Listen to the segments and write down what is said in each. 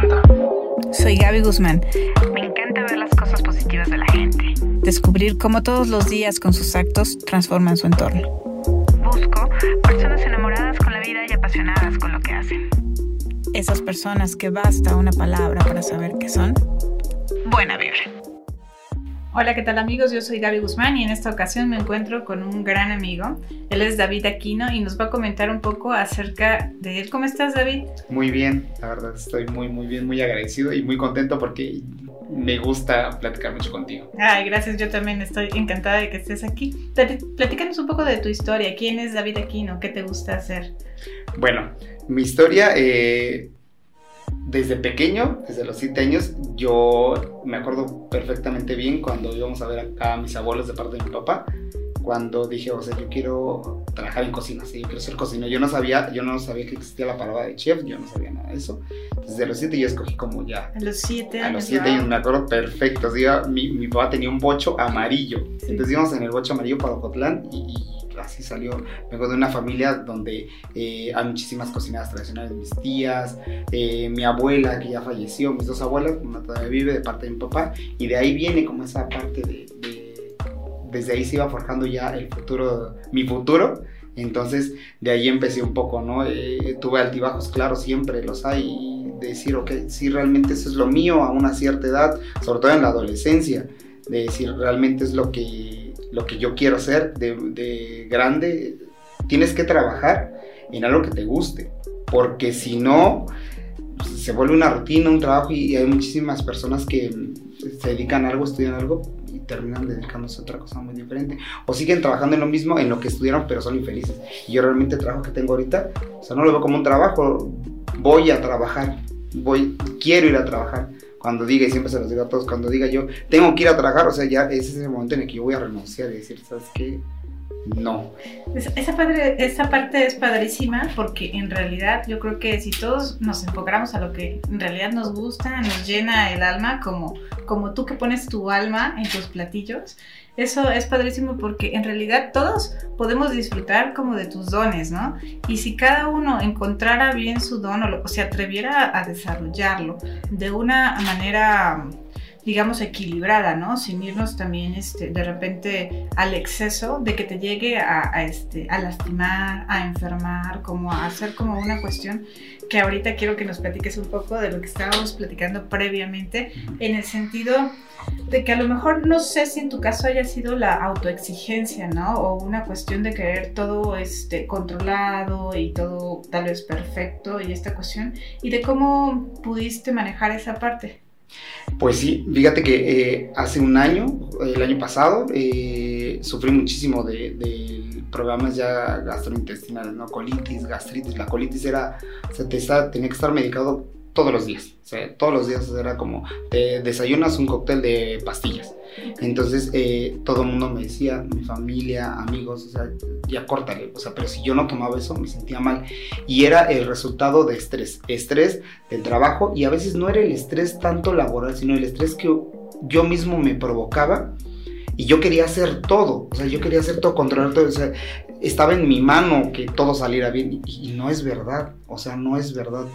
presenta. Soy Gaby Guzmán. Me encanta ver las cosas positivas de la gente. Descubrir cómo todos los días con sus actos transforman su entorno. Busco personas enamoradas con la vida y apasionadas con lo que hacen. Esas personas que basta una palabra para saber qué son. Buena vibra. Hola, ¿qué tal amigos? Yo soy Gaby Guzmán y en esta ocasión me encuentro con un gran amigo. Él es David Aquino y nos va a comentar un poco acerca de él. ¿Cómo estás, David? Muy bien, la verdad estoy muy, muy bien, muy agradecido y muy contento porque me gusta platicar mucho contigo. Ay, gracias, yo también estoy encantada de que estés aquí. Platícanos un poco de tu historia. ¿Quién es David Aquino? ¿Qué te gusta hacer? Bueno, mi historia... Eh desde pequeño, desde los 7 años, yo me acuerdo perfectamente bien cuando íbamos a ver a, mis abuelos de parte de mi papá, cuando dije, o sea, yo quiero trabajar en cocina, sí, yo quiero ser cocinero. Yo no sabía, yo no sabía que existía la palabra de chef, yo no sabía nada de eso. Desde los 7 yo escogí como ya. A los 7 años. A los 7 años, me acuerdo perfecto. mi, mi, papá tenía un bocho amarillo. Entonces íbamos en el bocho amarillo para Ocotlán y así salió. Vengo de una familia donde eh, hay muchísimas cocineras tradicionales, mis tías, eh, mi abuela que ya falleció, mis dos abuelas, una todavía vive de parte de mi papá, y de ahí viene como esa parte de, desde ahí se iba forjando ya el futuro, mi futuro. Entonces, de ahí empecé un poco, ¿no? Eh, tuve altibajos, claro, siempre los hay, y decir, ok, si realmente eso es lo mío a una cierta edad, sobre todo en la adolescencia, de decir, realmente es lo que lo que yo quiero hacer de, grande, tienes que trabajar en algo que te guste, porque si no, pues, se vuelve una rutina, un trabajo y hay muchísimas personas que se dedican a algo, estudian algo y terminan dedicándose a otra cosa muy diferente. O siguen trabajando en lo mismo, en lo que estudiaron, pero son infelices. Y yo realmente el trabajo que tengo ahorita, o sea, no lo veo como un trabajo, voy a trabajar, voy, quiero ir a trabajar cuando diga, y siempre se los digo a todos, cuando diga yo, tengo que ir a trabajar, o sea, ya ese es el momento en el que yo voy a renunciar y decir, ¿sabes qué? No. Esa, padre, esa parte es padrísima porque en realidad yo creo que si todos nos enfocáramos a lo que en realidad nos gusta, nos llena el alma, como, como tú que pones tu alma en tus platillos, eso es padrísimo porque en realidad todos podemos disfrutar como de tus dones, ¿no? Y si cada uno encontrara bien su don o, se atreviera a desarrollarlo de una manera digamos, equilibrada, ¿no? Sin irnos también este, de repente al exceso de que te llegue a, este, a lastimar, a enfermar, como a hacer como una cuestión que ahorita quiero que nos platiques un poco de lo que estábamos platicando previamente, en el sentido de que a lo mejor no sé si en tu caso haya sido la autoexigencia, ¿no? O una cuestión de querer todo este, controlado y todo tal vez perfecto y esta cuestión, y de cómo pudiste manejar esa parte. Pues sí, fíjate que eh, hace un año, el año pasado, eh, sufrí muchísimo de, problemas ya gastrointestinales, ¿no? Colitis, gastritis. La colitis era, sea, tenía que estar medicado todos los días. O sea, todos los días era como, te desayunas un cóctel de pastillas. Entonces, eh, todo el mundo me decía, mi familia, amigos, ya córtale. O sea, pero si yo no tomaba eso, me sentía mal. Y era el resultado de estrés. Estrés del trabajo y a veces no era el estrés tanto laboral, sino el estrés que yo mismo me provocaba. Y yo quería hacer todo, o sea, yo quería hacer todo, controlar todo, o sea, estaba en mi mano que todo saliera bien y, y no es verdad, o sea, no es verdad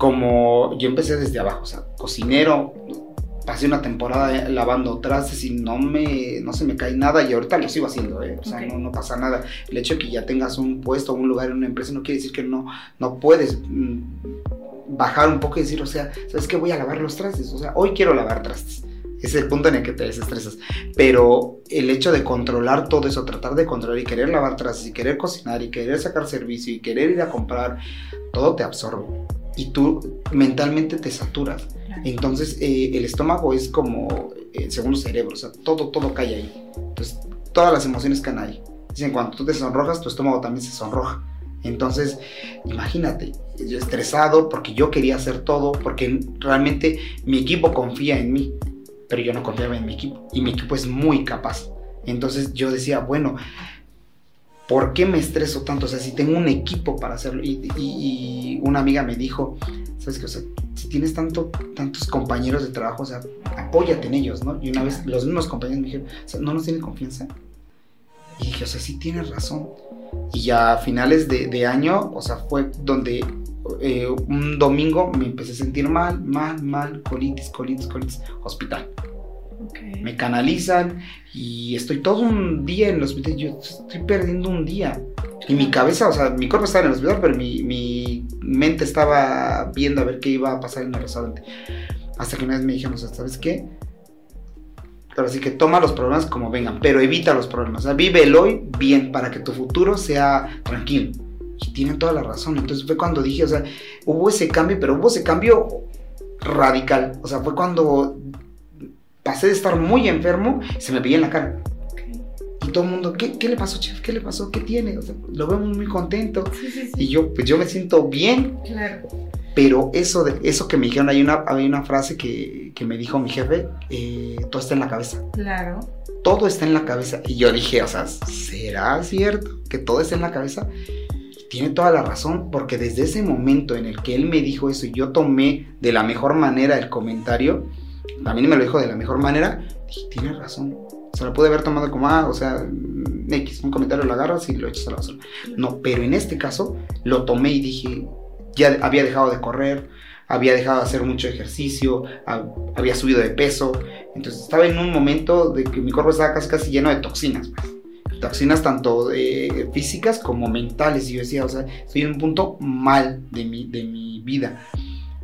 como yo empecé desde abajo, o sea, cocinero, pasé una temporada lavando trastes y no me no se me cae nada y ahorita lo sigo haciendo, ¿eh? o sea, no, no, pasa nada. El hecho de que ya tengas un puesto, un lugar en una empresa no quiere decir que no, no puedes mm, bajar un poco y decir, o sea, ¿sabes qué? Voy a lavar los trastes, o sea, hoy quiero lavar trastes. Ese es el punto en el que te desestresas. Pero el hecho de controlar todo eso, tratar de controlar y querer lavar trastes y querer cocinar y querer sacar servicio y querer ir a comprar, todo te absorbe y tú mentalmente te saturas. Entonces eh, el estómago es como el segundo cerebro, o sea, todo, todo cae ahí. Entonces todas las emociones caen ahí. Dicen, cuando tú te sonrojas, tu estómago también se sonroja. Entonces, imagínate, yo estresado porque yo quería hacer todo, porque realmente mi equipo confía en mí, pero yo no confiaba en mi equipo. Y mi equipo es muy capaz. Entonces yo decía, bueno, ¿por qué me estreso tanto? O sea, si tengo un equipo para hacerlo. Y, una amiga me dijo, ¿sabes qué? O sea, si tienes tanto, tantos compañeros de trabajo, o sea, apóyate en ellos, ¿no? Y una vez los mismos compañeros me dijeron, o sea, ¿no nos tienen confianza? Y dije, o sea, sí tienes razón. Y ya a finales de, año, o sea, fue donde eh, un domingo me empecé a sentir mal, mal, mal, colitis, colitis, colitis, hospital. Me canalizan y estoy todo un día en el hospital. Yo estoy perdiendo un día. Y mi cabeza, o sea, mi cuerpo estaba en el hospital, pero mi, mi mente estaba viendo a ver qué iba a pasar en el restaurante. Hasta que una vez me dijeron, o sea, ¿sabes qué? Ahora sí que toma los problemas como vengan, pero evita los problemas. O sea, vive el hoy bien para que tu futuro sea tranquilo. Y tienen toda la razón. Entonces fue cuando dije, o sea, hubo ese cambio, pero hubo ese cambio radical. O sea, fue cuando pasé de estar muy enfermo, se me veía en la cara. Y todo el mundo, ¿qué, qué le pasó, chef? ¿Qué le pasó? ¿Qué tiene? O sea, lo vemos muy contento. Sí, sí, sí. Y yo, pues yo me siento bien, Claro. pero eso, de, eso que me dijeron, hay una, hay una frase que, que me dijo mi jefe, eh, todo está en la cabeza. Claro. Todo está en la cabeza. Y yo dije, o sea, ¿será cierto que todo está en la cabeza? Tiene toda la razón, porque desde ese momento en el que él me dijo eso y yo tomé de la mejor manera el comentario, también me lo dijo de la mejor manera, dije, tiene razón. O sea, lo pude haber tomado como, ah, o sea, X, un comentario lo agarras y lo echas a la basura. No, pero en este caso lo tomé y dije, ya había dejado de correr, había dejado de hacer mucho ejercicio, ha- había subido de peso, entonces estaba en un momento de que mi cuerpo estaba casi, casi lleno de toxinas, pues. Toxinas tanto eh, físicas como mentales, y yo decía, o sea, estoy en un punto mal de mi, de mi vida,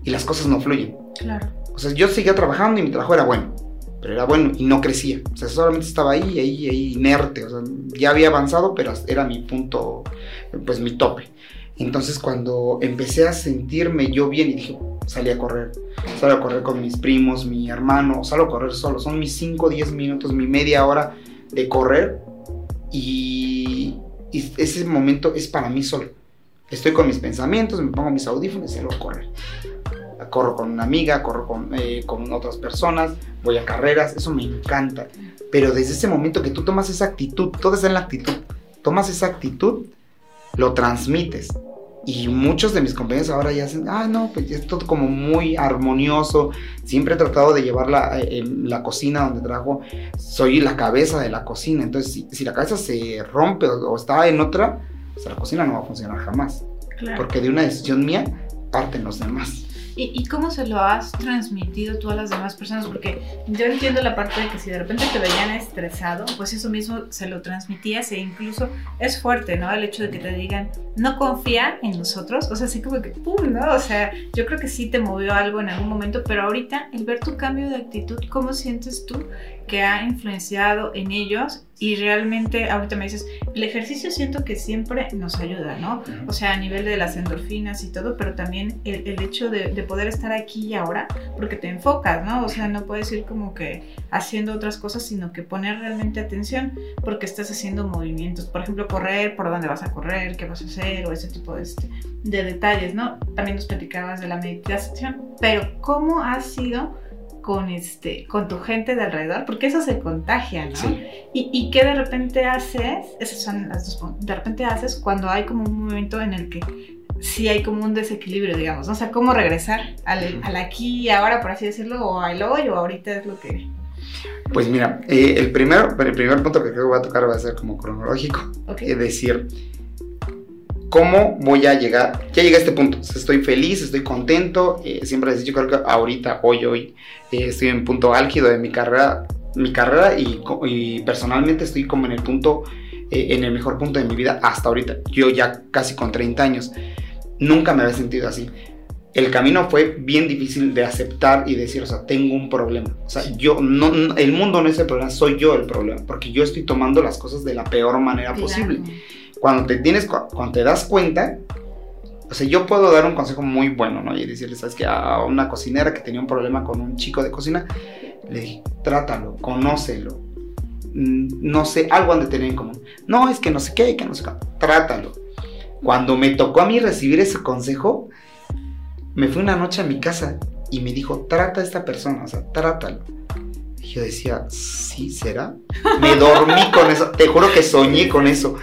y las cosas no fluyen. Claro. O sea, yo seguía trabajando y mi trabajo era bueno, pero era bueno y no crecía. O sea, solamente estaba ahí, ahí, ahí, inerte. O sea, ya había avanzado, pero era mi punto, pues mi tope. Entonces, cuando empecé a sentirme yo bien y dije, salí a correr, salí a correr con mis primos, mi hermano, salgo a correr solo. Son mis 5, 10 minutos, mi media hora de correr y, ese momento es para mí solo. Estoy con mis pensamientos, me pongo mis audífonos y salgo a correr corro con una amiga, corro con, eh, con otras personas, voy a carreras, eso me encanta. Pero desde ese momento que tú tomas esa actitud, todo está en la actitud, tomas esa actitud, lo transmites. Y muchos de mis compañeros ahora ya hacen, ah, no, pues es todo como muy armonioso. Siempre he tratado de llevar la, eh, en la cocina donde trabajo, soy la cabeza de la cocina. Entonces, si, si la cabeza se rompe o, o está en otra, pues la cocina no va a funcionar jamás. Claro. Porque de una decisión mía parten los demás. ¿Y, ¿Y cómo se lo has transmitido tú a las demás personas? Porque yo entiendo la parte de que si de repente te veían estresado, pues eso mismo se lo transmitías e incluso es fuerte, ¿no? El hecho de que te digan, no confía en nosotros, o sea, así como que, ¡pum!, ¿no? O sea, yo creo que sí te movió algo en algún momento, pero ahorita el ver tu cambio de actitud, ¿cómo sientes tú que ha influenciado en ellos? Y realmente, ahorita me dices, el ejercicio siento que siempre nos ayuda, ¿no? O sea, a nivel de las endorfinas y todo, pero también el, el hecho de, de, poder estar aquí y ahora, porque te enfocas, ¿no? O sea, no puedes ir como que haciendo otras cosas, sino que poner realmente atención porque estás haciendo movimientos. Por ejemplo, correr, por dónde vas a correr, qué vas a hacer, o ese tipo de, este, de detalles, ¿no? También nos platicabas de la meditación, pero ¿cómo ha sido? Con este con tu gente de alrededor porque eso se contagia ¿no? Sí. y, y qué de repente haces esas son las dos de repente haces cuando hay como un momento en el que sí hay como un desequilibrio digamos ¿no? o sea cómo regresar al, al, aquí y ahora por así decirlo o al hoy o ahorita es lo que pues mira eh, el primer el primer punto que creo que voy a tocar va a ser como cronológico okay. es decir ¿Cómo voy a llegar? Ya llegué a este punto. Estoy feliz, estoy contento. Eh, siempre les he dicho, creo que ahorita, hoy, hoy, eh, estoy en punto álgido de mi carrera, mi carrera y, y personalmente estoy como en el punto, eh, en el mejor punto de mi vida hasta ahorita. Yo ya casi con 30 años. Nunca me había sentido así. El camino fue bien difícil de aceptar y decir, o sea, tengo un problema. O sea, yo, no, no el mundo no es el problema, soy yo el problema. Porque yo estoy tomando las cosas de la peor manera claro. posible cuando te das cuenta, o sea, yo puedo dar un consejo muy bueno, ¿no? Y decirle, ¿sabes que A una cocinera que tenía un problema con un chico de cocina, le dije, trátalo, conócelo, no sé, algo han de tener en común. No, es que no sé qué, que no sé qué, trátalo. Cuando me tocó a mí recibir ese consejo, me fui una noche a mi casa y me dijo, trata a esta persona, o sea, trátalo. Y yo decía, ¿sí será? Me dormí con eso, te juro que soñé con eso.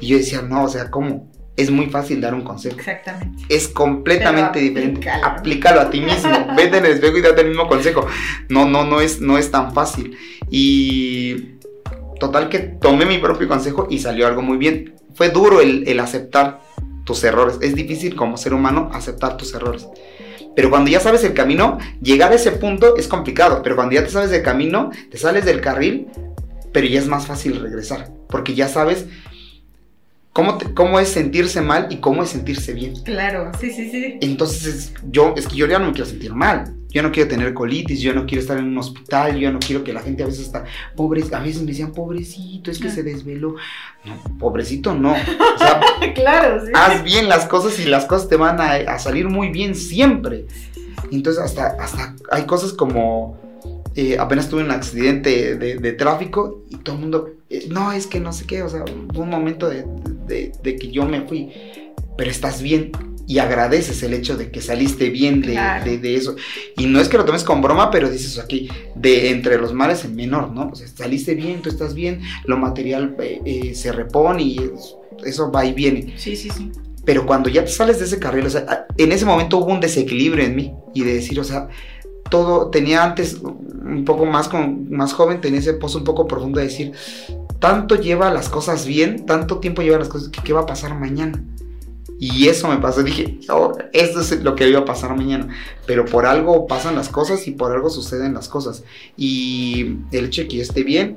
Y yo decía, no, o sea, ¿cómo? Es muy fácil dar un consejo. Exactamente. Es completamente diferente. Aplícalo. aplícalo a ti mismo. Vete en el espejo y date el mismo consejo. No, no, no es, no es tan fácil. Y total que tomé mi propio consejo y salió algo muy bien. Fue duro el, el aceptar tus errores. Es difícil como ser humano aceptar tus errores. Pero cuando ya sabes el camino, llegar a ese punto es complicado. Pero cuando ya te sabes del camino, te sales del carril, pero ya es más fácil regresar. Porque ya sabes cómo, te- cómo es sentirse mal y cómo es sentirse bien. Claro, sí, sí, sí. Entonces, yo, es que yo ya no me quiero sentir mal. Yo no quiero tener colitis, yo no quiero estar en un hospital, yo no quiero que la gente a veces está, pobre, a veces me decían, pobrecito, es que Ah. se desveló. No, pobrecito no. O sea, claro, sí. haz bien las cosas y las cosas te van a, a salir muy bien siempre. Entonces, hasta, hasta hay cosas como, eh, apenas tuve un accidente de, de tráfico y todo el mundo, eh, no, es que no sé qué, o sea, un momento de, de- de que yo me fui, pero estás bien. Y agradeces el hecho de que saliste bien de, Claro. de- de eso. Y no es que lo tomes con broma, pero dices aquí, de entre los males el menor, ¿no? O sea, saliste bien, tú estás bien, lo material eh, eh, se repone y es- eso va y viene. Sí, sí, sí. Pero cuando ya te sales de ese carril, o sea, a- en ese momento hubo un desequilibrio en mí y de decir, o sea, todo tenía antes un poco más con más joven, tenía ese pozo un poco profundo de decir, tanto lleva las cosas bien, tanto tiempo lleva las cosas, que qué va a pasar mañana. Y eso me pasó, dije, oh, esto es lo que iba a pasar mañana. Pero por algo pasan las cosas y por algo suceden las cosas. Y el hecho de que yo esté bien,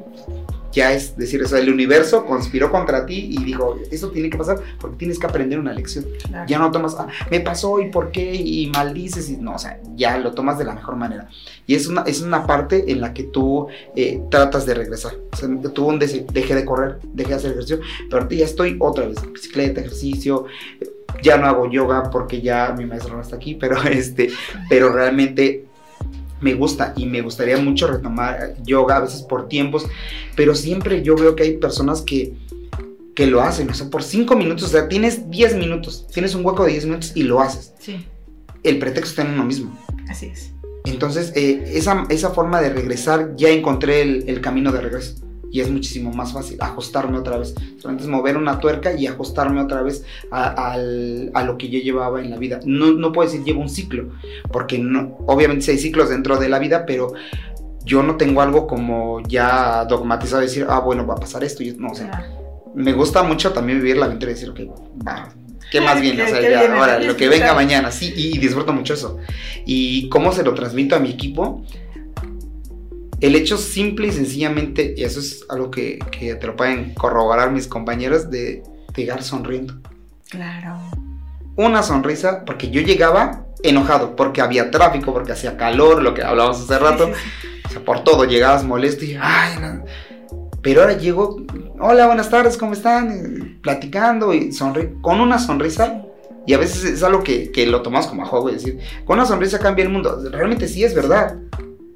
ya es decir, o sea, el universo conspiró contra ti y dijo, esto tiene que pasar porque tienes que aprender una lección. claro. Ya no tomas, ah, me pasó y por qué y maldices y no, o sea, ya lo tomas de la mejor manera. Y es una, es una parte en la que tú eh, tratas de regresar. O sea, tú un dejé de correr, dejé de hacer ejercicio, pero ahorita ya estoy otra vez, bicicleta, ejercicio, ya no hago yoga porque ya mi maestro no está aquí, pero este, pero realmente me gusta y me gustaría mucho retomar yoga a veces por tiempos, pero siempre yo veo que hay personas que que lo hacen, o sea, por 5 minutos, o sea, tienes 10 minutos, tienes un hueco de 10 minutos y lo haces. Sí, El pretexto está en uno mismo. así es. Entonces, eh, esa, esa forma de regresar, ya encontré el, el camino de regreso. Y es muchísimo más fácil ajustarme otra vez. Solamente es mover una tuerca y ajustarme otra vez a, al- a lo que yo llevaba en la vida. No, no puedo decir llevo un ciclo, porque no, obviamente hay ciclos dentro de la vida, pero yo no tengo algo como ya dogmatizado de decir, ah, bueno, va a pasar esto. Y, no, o sea, me gusta mucho también vivir la aventura y decir, ok, va, ¿qué más viene? O sea, ¿Qué ya, ahora, lo que venga mañana, sí, y disfruto mucho eso. Y cómo se lo transmito a mi equipo, el hecho simple y sencillamente, y eso es algo que, que te lo pueden corroborar mis compañeros, de llegar sonriendo. Claro. Una sonrisa, porque yo llegaba enojado, porque había tráfico, porque hacía calor, lo que hablábamos hace rato. O sea, por todo, llegabas molesto y, ay, no. Pero ahora llego, hola, buenas tardes, ¿cómo están? Platicando y sonri con una sonrisa. Y a veces es algo que, que lo tomamos como a juego y decir, con una sonrisa cambia el mundo. Realmente sí es verdad.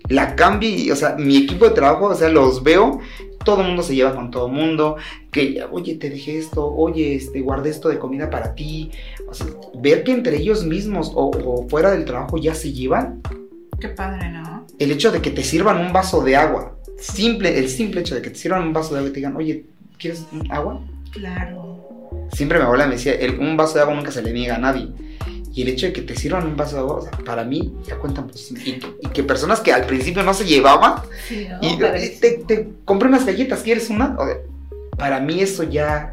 La cambia y, o sea, mi equipo de trabajo, o sea, los veo, todo el mundo se lleva con todo el mundo, que, oye, te dejé esto, oye, este, guardé esto de comida para ti. O sea, ver que entre ellos mismos o, o fuera del trabajo ya se llevan, Qué padre, ¿no? el hecho de que te sirvan un vaso de agua, simple, el simple hecho de que te sirvan un vaso de agua y te digan, oye, ¿quieres agua? Claro. Siempre mi abuela me decía, el- un vaso de agua nunca se le niega a nadie. Y el hecho de que te sirvan un vaso de agua, o sea, para mí ya cuentan pues, y, que- y que personas que al principio no se llevaban, Sí, ¿no? y te, te compré unas galletas, ¿quieres una? O sea, para mí eso ya,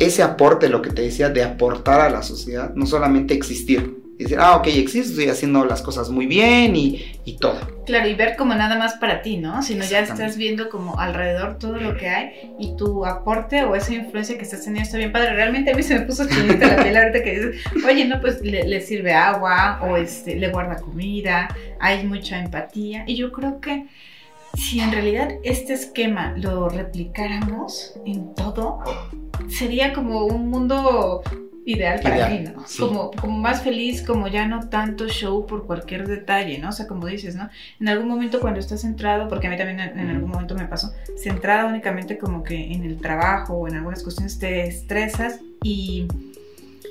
ese aporte, lo que te decía, de aportar a la sociedad, no solamente existir. Y Decir, ah, ok, existo, estoy haciendo las cosas muy bien y, y todo. Claro, y ver como nada más para ti, ¿no? Sino ya estás viendo como alrededor todo lo que hay y tu aporte o esa influencia que estás teniendo está bien padre. Realmente a mí se me puso chinita la piel ahorita que dices, oye, no, pues le, le sirve agua o este, le guarda comida, hay mucha empatía. Y yo creo que si en realidad este esquema lo replicáramos en todo, sería como un mundo ideal para Ideal, mí, ¿no? sí. Como, como más feliz, como ya no tanto show por cualquier detalle, ¿no? O sea, como dices, ¿no? En algún momento cuando estás centrado, porque a mí también en, en algún momento me pasó, centrada únicamente como que en el trabajo o en algunas cuestiones te estresas y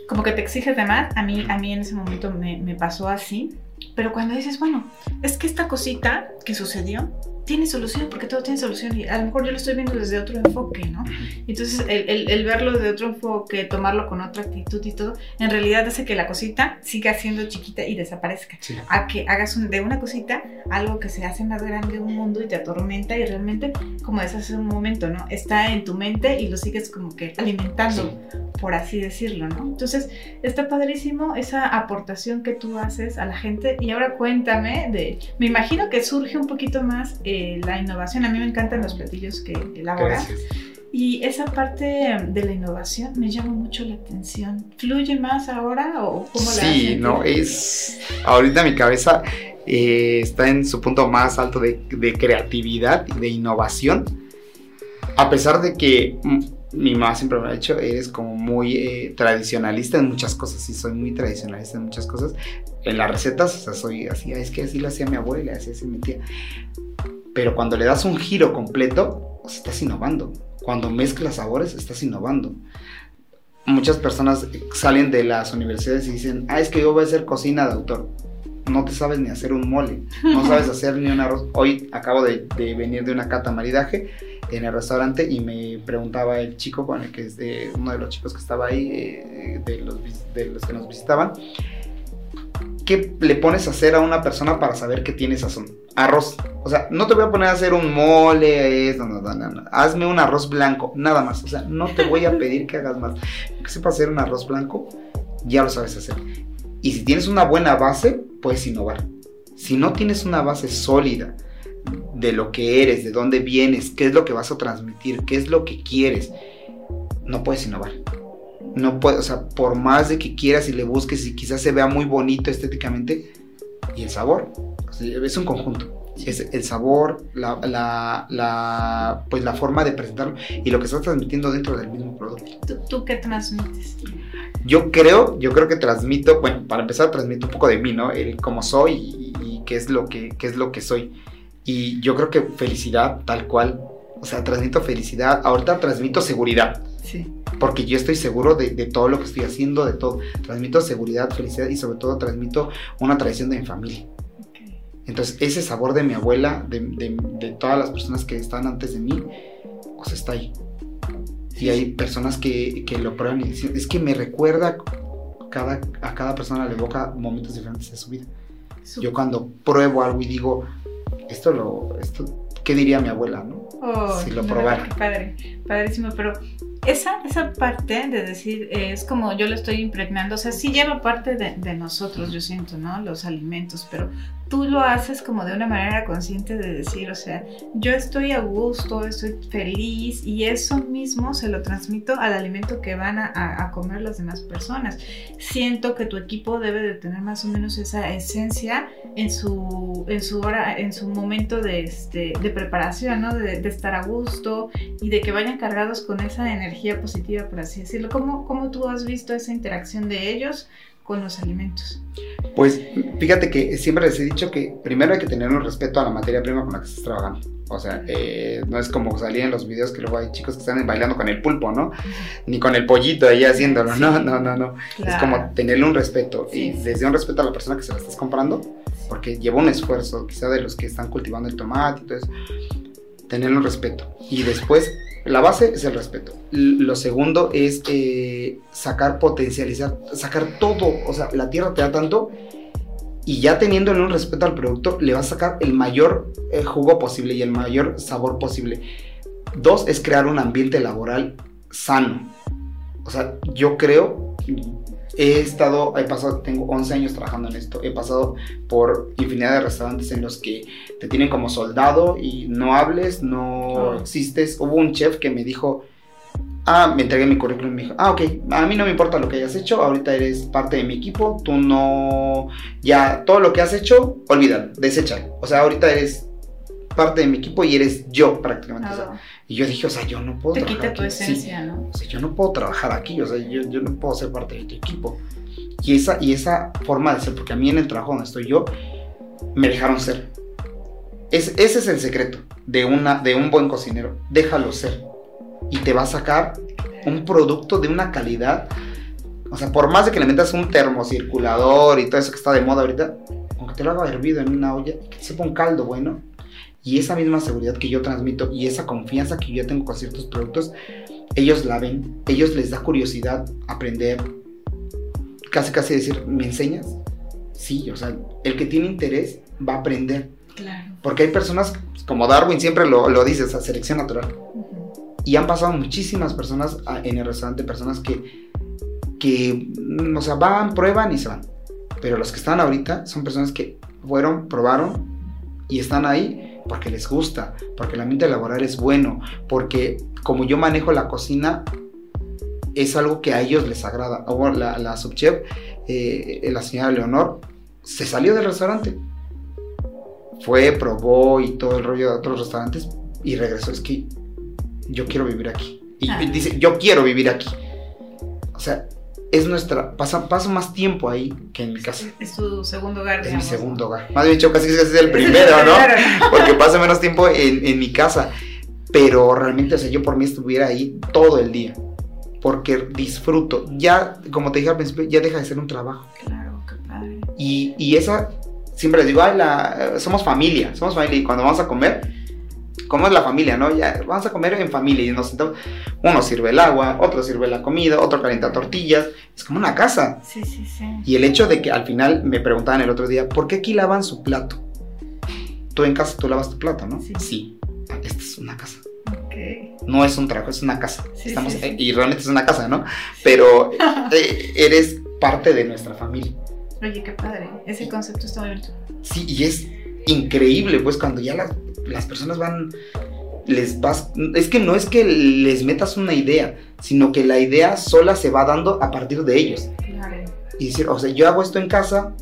como que te exiges de más, a mí, a mí en ese momento me, me pasó así, pero cuando dices, bueno, es que esta cosita que sucedió tiene solución, porque todo tiene solución. Y a lo mejor yo lo estoy viendo desde otro enfoque, ¿no? Entonces, el, el, el verlo de otro enfoque, tomarlo con otra actitud y todo, en realidad hace que la cosita siga siendo chiquita y desaparezca. Sí. A que hagas un- de una cosita algo que se hace más grande un mundo y te atormenta y realmente, como decías hace un momento, ¿no? Está en tu mente y lo sigues como que alimentando, por así decirlo, ¿no? Entonces, está padrísimo esa aportación que tú haces a la gente. Y ahora cuéntame de, me imagino que surge un poquito más eh, la innovación. A mí me encantan los platillos que elaboras. Gracias. Y esa parte de la innovación me llama mucho la atención. ¿Fluye más ahora o cómo la Sí, no, es. Ahorita mi cabeza eh, está en su punto más alto de, de creatividad y de innovación. A pesar de que mi mamá siempre me ha dicho, eres como muy eh, tradicionalista en muchas cosas. Sí, soy muy tradicionalista en muchas cosas. En las recetas, o sea, soy así, "Ay, es que así lo hacía mi abuela, así así mi tía. Pero cuando le das un giro completo, sea, estás innovando. Cuando mezclas sabores, estás innovando muchas personas salen de las universidades y dicen, ah, es que yo voy a hacer cocina de autor. No te sabes ni hacer un mole, no sabes hacer ni un arroz. Hoy acabo de, de venir de una cata maridaje en el restaurante y me preguntaba el chico con el que es de- uno de los chicos que estaba ahí, eh, de, los, de los que nos visitaban, ¿qué le pones a hacer a una persona para saber que tiene sazón? Arroz. O sea, no te voy a poner a hacer un mole, es, no, no, no, no, no. hazme un arroz blanco, nada más. O sea, no te voy a pedir que hagas más. Que sepas hacer un arroz blanco, ya lo sabes hacer. Y si tienes una buena base, puedes innovar. Si no tienes una base sólida de lo que eres, de dónde vienes, qué es lo que vas a transmitir, qué es lo que quieres, no puedes innovar. No puedes, o sea, por más de que quieras y le busques y quizás se vea muy bonito estéticamente, y el sabor, o sea, es un conjunto. Es el sabor, la, la, la, pues la forma de presentarlo y lo que estás transmitiendo dentro del mismo producto. ¿Tú, tú qué transmites? Yo creo, yo creo que transmito, bueno, para empezar transmito un poco de mí, ¿no? El cómo soy y, y qué es lo que qué es lo que soy. Y yo creo que felicidad tal cual, o sea, transmito felicidad, ahorita transmito seguridad, Sí. Porque yo estoy seguro de, de todo lo que estoy haciendo, de todo. Transmito seguridad, felicidad y sobre todo transmito una tradición de mi familia. Entonces, ese sabor de mi abuela, de, de- de todas las personas que están antes de mí, pues está ahí. Y hay personas que, que lo prueban y dicen, es que me recuerda cada, a cada persona le evoca momentos diferentes de su vida. Yo cuando pruebo algo y digo, esto lo, esto, ¿qué diría mi abuela, no? Oh, Si lo no, probara. Padre, padrísimo, pero esa, esa parte de decir, eh, es como yo lo estoy impregnando, o sea, sí lleva parte de, nosotros, yo siento, ¿no? Los alimentos, pero tú lo haces como de una manera consciente de decir, o sea, yo estoy a gusto, estoy feliz y eso mismo se lo transmito al alimento que van a, comer las demás personas. Siento que tu equipo debe de tener más o menos esa esencia en su, en su hora, en su momento de, este, de preparación, ¿no? De estar a gusto y de que vayan cargados con esa energía positiva, por así decirlo. ¿Cómo, cómo tú has visto esa interacción de ellos con los alimentos? Pues fíjate que siempre les he dicho que primero hay que tener un respeto a la materia prima con la que estás trabajando. O sea, eh, no es como salir en los videos que luego hay chicos que están bailando con el pulpo, ¿no? Ni con el pollito ahí haciéndolo, no, no, no, no. Es como tenerle un respeto y Sí. desde un respeto a la persona que se la estás comprando, porque lleva un esfuerzo, quizá de los que están cultivando el tomate y todo eso, tenerle un respeto. Y después, la base es el respeto. Lo segundo es eh, sacar, potencializar, sacar todo. O sea, la tierra te da tanto y ya teniéndole un respeto al producto, le vas a sacar el mayor eh, jugo posible y el mayor sabor posible. Dos es crear un ambiente laboral sano. O sea, yo creo, he estado, he pasado, tengo 11 años trabajando en esto, he pasado por infinidad de restaurantes en los que te tienen como soldado y no hables, no existes. Hubo un chef que me dijo, ah, me entregué mi currículum y me dijo, ah, ok, a mí no me importa lo que hayas hecho, ahorita eres parte de mi equipo, tú no, ya todo lo que has hecho, olvídalo, deséchalo. O sea, ahorita eres parte de mi equipo y eres yo prácticamente. o sea, Ah, y yo dije, o sea, yo no puedo te trabajar quita tu aquí. Sí, esencia, ¿no? o sea, yo no puedo trabajar aquí, o sea, yo, yo no puedo ser parte de tu equipo. Y esa, y esa forma de ser, porque a mí en el trabajo donde estoy yo, me dejaron ser. Es, ese es el secreto de, una, de un buen cocinero. Déjalo ser. Y te va a sacar un producto de una calidad. O sea, por más de que le metas un termocirculador y todo eso que está de moda ahorita, aunque te lo haga hervido en una olla, y que sepa un caldo bueno, Y esa misma seguridad que yo transmito y esa confianza que yo tengo con ciertos productos, ellos la ven, ellos les da curiosidad aprender, casi casi decir, ¿me enseñas? Sí, o sea, el que tiene interés va a aprender. Claro. Porque hay personas, como Darwin siempre lo, lo dice, esa selección natural. Ujú. Y han pasado muchísimas personas a- en el restaurante, personas que, que, mm, o sea, van, prueban y se van. Pero los que están ahorita son personas que fueron, probaron y están ahí porque les gusta, porque el ambiente laboral es bueno, porque como yo manejo la cocina, es algo que a ellos les agrada. O la, la subchef, eh, la señora Leonor, se salió del restaurante. Fue, probó y todo el rollo de otros restaurantes y regresó. Es que yo quiero vivir aquí. Y Ah. dice, yo quiero vivir aquí. O sea, es nuestra. Pasa, paso más tiempo ahí que en mi casa. Es tu segundo hogar. Es mi digamos, segundo ¿no? hogar. Más bien casi casi es el primero, ¿no? Porque paso menos tiempo en, en mi casa. Pero realmente, o sea, yo por mí estuviera ahí todo el día. Porque disfruto. Ya, como te dije al principio, ya deja de ser un trabajo. Claro, qué padre. Y, y esa, siempre les digo, ay, la, somos familia, somos familia. Y cuando vamos a comer, como es la familia, ¿no? Ya vamos a comer en familia y nos sentamos. Uno sirve el agua, otro sirve la comida, otro calienta tortillas. Es como una casa. Sí, sí, sí. Y el hecho de que al final me preguntaban el otro día, ¿por qué aquí lavan su plato? Tú en casa, tú lavas tu plato, ¿no? Sí. Esta es una casa. Ok. No es un trabajo, es una casa. Sí, Estamos, sí, sí. Y realmente es una casa, ¿no? Pero eh, eres parte de nuestra familia. Oye, qué padre. Ese concepto está bonito. Sí, y es increíble, pues cuando ya las, las personas van, les vas, es que no es que les metas una idea, sino que la idea sola se va dando a partir de ellos. Claro. Y decir, o sea, yo hago esto en casa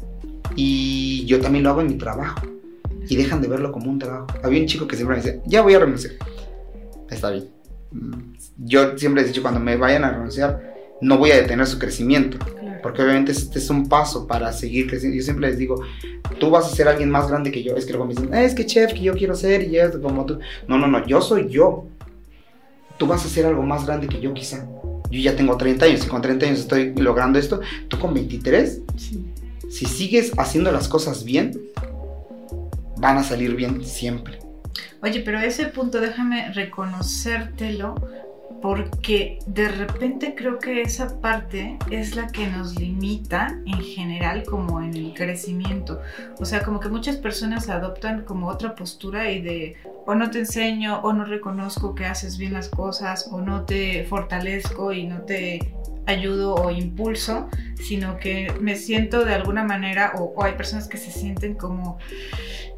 y yo también lo hago en mi trabajo. Y dejan de verlo como un trabajo. Había un chico que siempre me decía, ya voy a renunciar. Está bien. Mm, Yo siempre he dicho, cuando me vayan a renunciar, no voy a detener su crecimiento. Porque obviamente este es un paso para seguir creciendo. Yo siempre les digo, tú vas a ser alguien más grande que yo. Es que luego me dicen, "Ah, es que chef, que yo quiero ser y esto como tú. No, no, no, yo soy yo. Tú vas a ser algo más grande que yo quizá. Yo ya tengo 30 años y con 30 años estoy logrando esto. Tú con 23, Sí. si sigues haciendo las cosas bien, van a salir bien siempre. Oye, pero ese punto déjame reconocértelo porque de repente creo que esa parte es la que nos limita en general como en el crecimiento. O sea, como que muchas personas adoptan como otra postura y de o no te enseño o no reconozco que haces bien las cosas o no te fortalezco y no te ayudo o impulso, sino que me siento de alguna manera o, o hay personas que se sienten como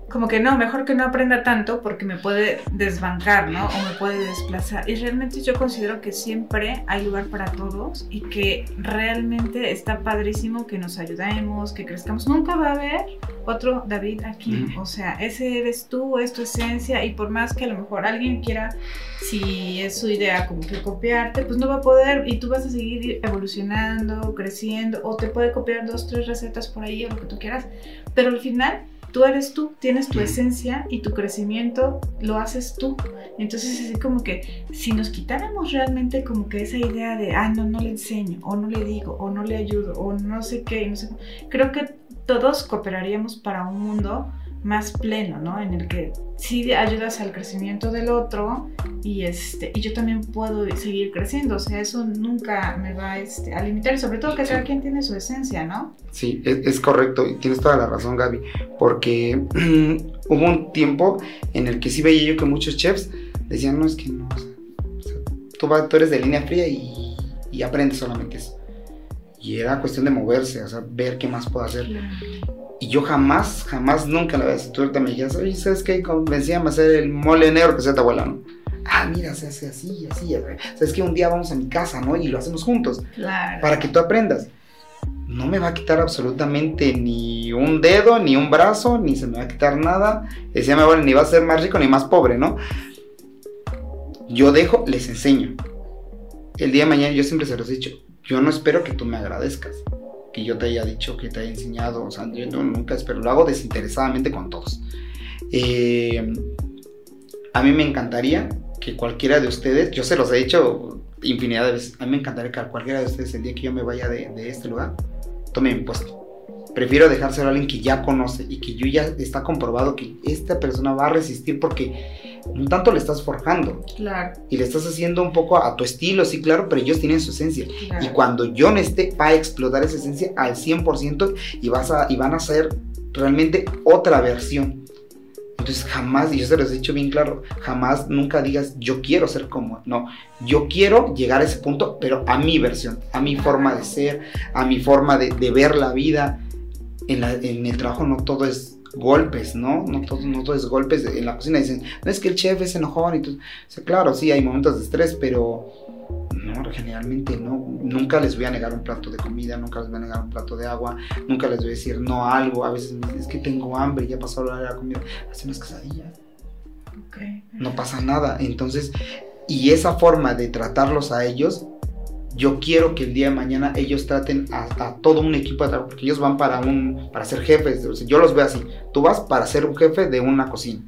como que no, mejor que no aprenda tanto porque me puede desbancar, ¿no? O me puede desplazar. Y realmente yo considero que siempre hay lugar para todos y que realmente está padrísimo que nos ayudemos, que crezcamos. Nunca va a haber otro David aquí. O sea, ese eres tú, es tu esencia y por más que a lo mejor alguien quiera, si es su idea como que copiarte, pues no va a poder y tú vas a seguir evolucionando, creciendo o te puede copiar dos, tres recetas por ahí o lo que tú quieras. Pero al final tú eres tú, tienes tu esencia y tu crecimiento lo haces tú. Entonces así como que si nos quitáramos realmente como que esa idea de, ah, no, no le enseño, o no le digo, o no le ayudo, o no sé qué, no sé cómo", creo que todos cooperaríamos para un mundo más pleno, ¿no? En el que sí ayudas al crecimiento del otro y este y yo también puedo seguir creciendo, o sea, eso nunca me va este, a limitar y sobre todo que cada quien tiene su esencia, ¿no? Sí, es, correcto, y tienes toda la razón, Gaby, porque hubo un tiempo en el que sí veía yo que muchos chefs decían, no, es que no, o sea, tú, va- tú eres de línea fría y, y aprendes solamente eso. Y era cuestión de moverse, o sea, ver qué más puedo hacer. Y yo jamás, jamás, nunca la vez, tú ahorita me dijeras, oye, ¿sabes qué? Convencíame a hacer el mole negro que sea tu abuela, ¿no? Ah, mira, se hace así, así. ¿Sabes que Un día vamos a mi casa, ¿no? Y lo hacemos juntos Claro. para que tú aprendas. No me va a quitar absolutamente ni un dedo, ni un brazo, ni se me va a quitar nada. Decía mi abuela, ni va a ser más rico ni más pobre, ¿no? Yo dejo, les enseño. El día de mañana yo siempre se los he dicho, yo no espero que tú me agradezcas, que yo te haya dicho, que te haya enseñado, o sea, yo no- nunca espero, lo hago desinteresadamente con todos. Eh, a mí me encantaría que cualquiera de ustedes, yo se los he dicho infinidad de veces, a mí me encantaría que cualquiera de ustedes el día que yo me vaya de, de este lugar, tome mi puesto. Prefiero dejárselo a alguien que ya conoce y que yo ya está comprobado que esta persona va a resistir porque un tanto le estás forjando Claro, y le estás haciendo un poco a tu estilo, sí, claro, pero ellos tienen su esencia. claro. Y cuando yo no esté, va a explotar esa esencia al 100% y, vas a, y van a ser realmente otra versión. Entonces jamás, y yo se los he dicho bien claro, jamás nunca digas yo quiero ser como, no, yo quiero llegar a ese punto, pero a mi versión, a mi forma de ser, a mi forma de, de ver la vida. En, la- en el trabajo no todo es golpes, ¿no? No todo, no todo es golpes. En la cocina dicen, no es que el chef es enojón y todo. O sea, claro, sí, hay momentos de estrés, pero no, generalmente no. Nunca les voy a negar un plato de comida, nunca les voy a negar un plato de agua, nunca les voy a decir no a algo. A veces me dicen, es que tengo hambre, ya pasó la hora de la comida, haz unas quesadillas Ok. no pasa nada. Entonces, y esa forma de tratarlos a ellos, yo quiero que el día de mañana ellos traten a, todo un equipo de trabajo, porque ellos van para un para ser jefes, yo los veo así. Tú vas para ser un jefe de una cocina.